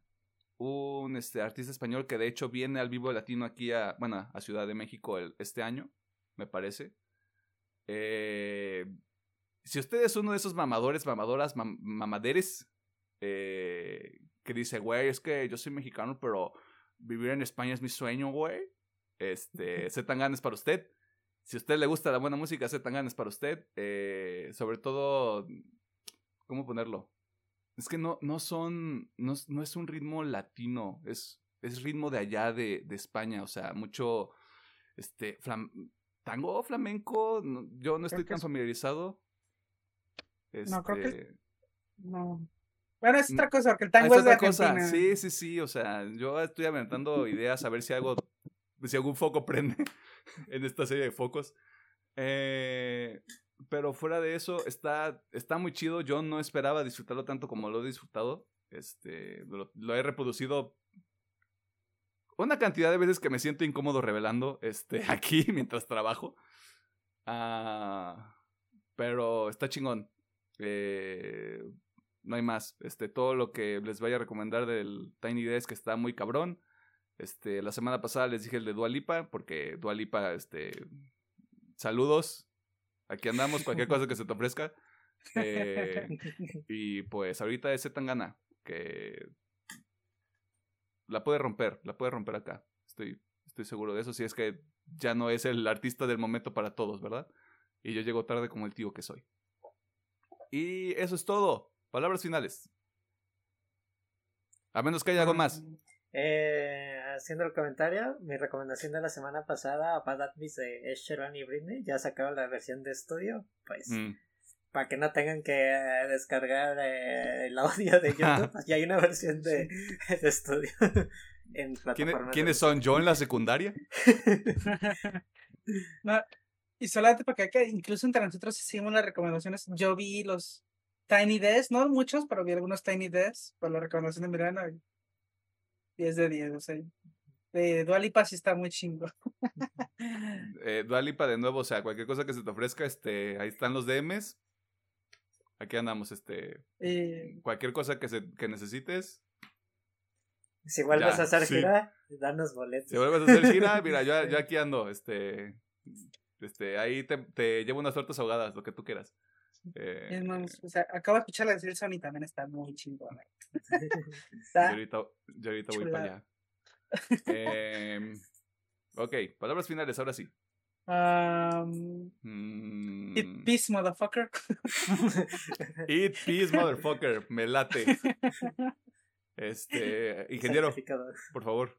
un este, artista español que de hecho viene al vivo latino aquí a, bueno, a Ciudad de México este año, me parece. Eh, si usted es uno de esos mamadores, mamadoras, mamaderes, eh, que dice, güey, es que yo soy mexicano, pero vivir en España es mi sueño, güey. Este, Z Tangana es para usted. Si a usted le gusta la buena música, Z Tangana es para usted. Eh, sobre todo, ¿cómo ponerlo? Es que no, no son, no, no es un ritmo latino, es, es ritmo de allá de, de España, o sea, mucho, este, tango flamenco, yo no estoy tan familiarizado. No, creo que... Este no. Bueno, es otra cosa, porque el tango es, de cosa. Sí, sí, sí, o sea, yo estoy aventando *laughs* ideas a ver si algo, si algún foco prende *laughs* en esta serie de focos. Eh, pero fuera de eso, está, está muy chido. Yo no esperaba disfrutarlo tanto como lo he disfrutado. Este, lo, he reproducido una cantidad de veces que me siento incómodo revelando este, *laughs* aquí mientras trabajo. Ah, pero está chingón. Eh, no hay más. Este, todo lo que les vaya a recomendar del Tiny Desk está muy cabrón. Este, la semana pasada les dije el de Dualipa, porque Dualipa, este, saludos. Aquí andamos, cualquier cosa que se te ofrezca. Eh, *laughs* y pues ahorita es Tangana, que la puede romper, la puede romper acá. Estoy, estoy seguro de eso, si es que ya no es el artista del momento para todos, ¿verdad? Y yo llego tarde como el tío que soy. Y eso es todo. Palabras finales. A menos que haya algo más. Eh, haciendo el comentario, mi recomendación de la semana pasada, Bad Atmis de Ed y Britney, ya sacaron la versión de estudio, pues mm. para que no tengan que descargar eh, el audio de *laughs* YouTube, ya hay una versión de, *laughs* estudio *laughs* en plataformas. ¿Quiénes son? ¿Yo en la secundaria? y solamente para que incluso entre nosotros hicimos las recomendaciones, yo vi los Tiny Desk, no muchos, pero vi algunos Tiny Desk por la recomendación de Miranda. 10 de 10, o sea. Dualipa sí está muy chingo. *laughs* eh, Dualipa de nuevo, o sea, cualquier cosa que se te ofrezca, este, ahí están los DMs. Aquí andamos, este. Eh, cualquier cosa que, se, que necesites. Si vuelves a hacer gira, danos boletos. Si vuelves a hacer gira, mira, yo, yo *laughs* aquí ando, este. Este, ahí te, te llevo unas tortas ahogadas, lo que tú quieras. Eh, o sea, acabo de escuchar la decir Sony también está muy chingona. *laughs* yo ahorita, yo ahorita voy para allá. Eh, ok, palabras finales, ahora sí. Um, Eat mm. peace, motherfucker. *laughs* Eat peace, motherfucker. Me late. *laughs* Este, ingeniero, por favor.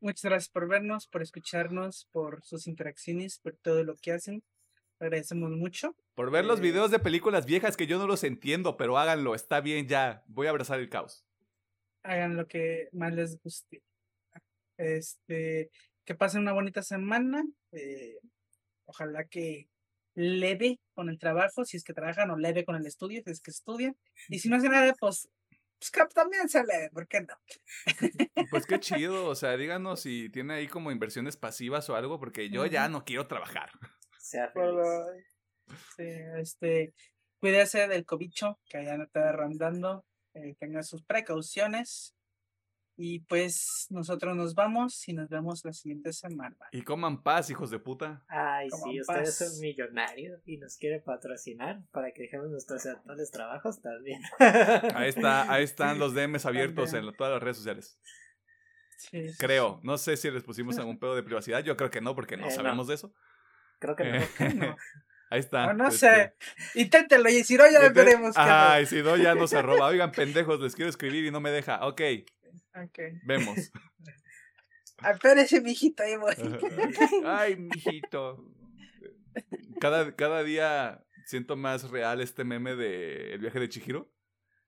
Muchas gracias por vernos, por escucharnos, por sus interacciones, por todo lo que hacen. Agradecemos mucho. Por ver los eh, videos de películas viejas que yo no los entiendo, pero háganlo, está bien ya. Voy a abrazar el caos. Hagan lo que más les guste. Este, que pasen una bonita semana. eh, ojalá que leve con el trabajo, si es que trabajan, o leve con el estudio, si es que estudian. Y si no hacen nada, pues, pues también se leve, ¿por qué no? Pues qué chido, o sea, *laughs* díganos si tiene ahí como inversiones pasivas o algo, porque yo ya no quiero trabajar. Sea feliz. Sí, este, cuídese del cobicho que allá no está rondando, eh, tenga sus precauciones. Y pues nosotros nos vamos y nos vemos la siguiente semana. Y coman paz, hijos de puta. Ay, Como sí, en ustedes paz. son millonarios y nos quieren patrocinar para que dejemos nuestros actuales trabajos también. *laughs* Ahí está, ahí están los DMs abiertos También. en todas las redes sociales. Sí, sí, Creo. No sé si les pusimos algún *laughs* pedo de privacidad. Yo creo que no, porque no Eh, no. sabemos de eso. Creo que no. Eh. No, *laughs* Ahí está. no, no este, sé. Inténtelo y si no, ya veremos. hacer. y si no, ya nos *laughs* arroba. Oigan, pendejos, les quiero escribir y no me deja. Ok, Ok. vemos. *laughs* Espérese, mijito, ahí voy. Ay, mijito. Cada, cada día siento más real este meme de El viaje de Chihiro.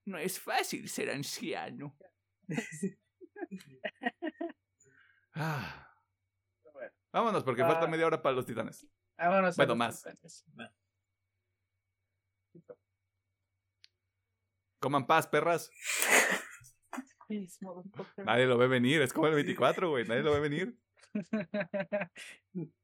No es fácil ser anciano. Ah, vámonos, porque Ah. falta media hora para los titanes. Vámonos a Bueno, los más. Coman paz, perras. *laughs* Nadie lo ve venir. Es como el 24, güey. Nadie lo ve venir. *laughs*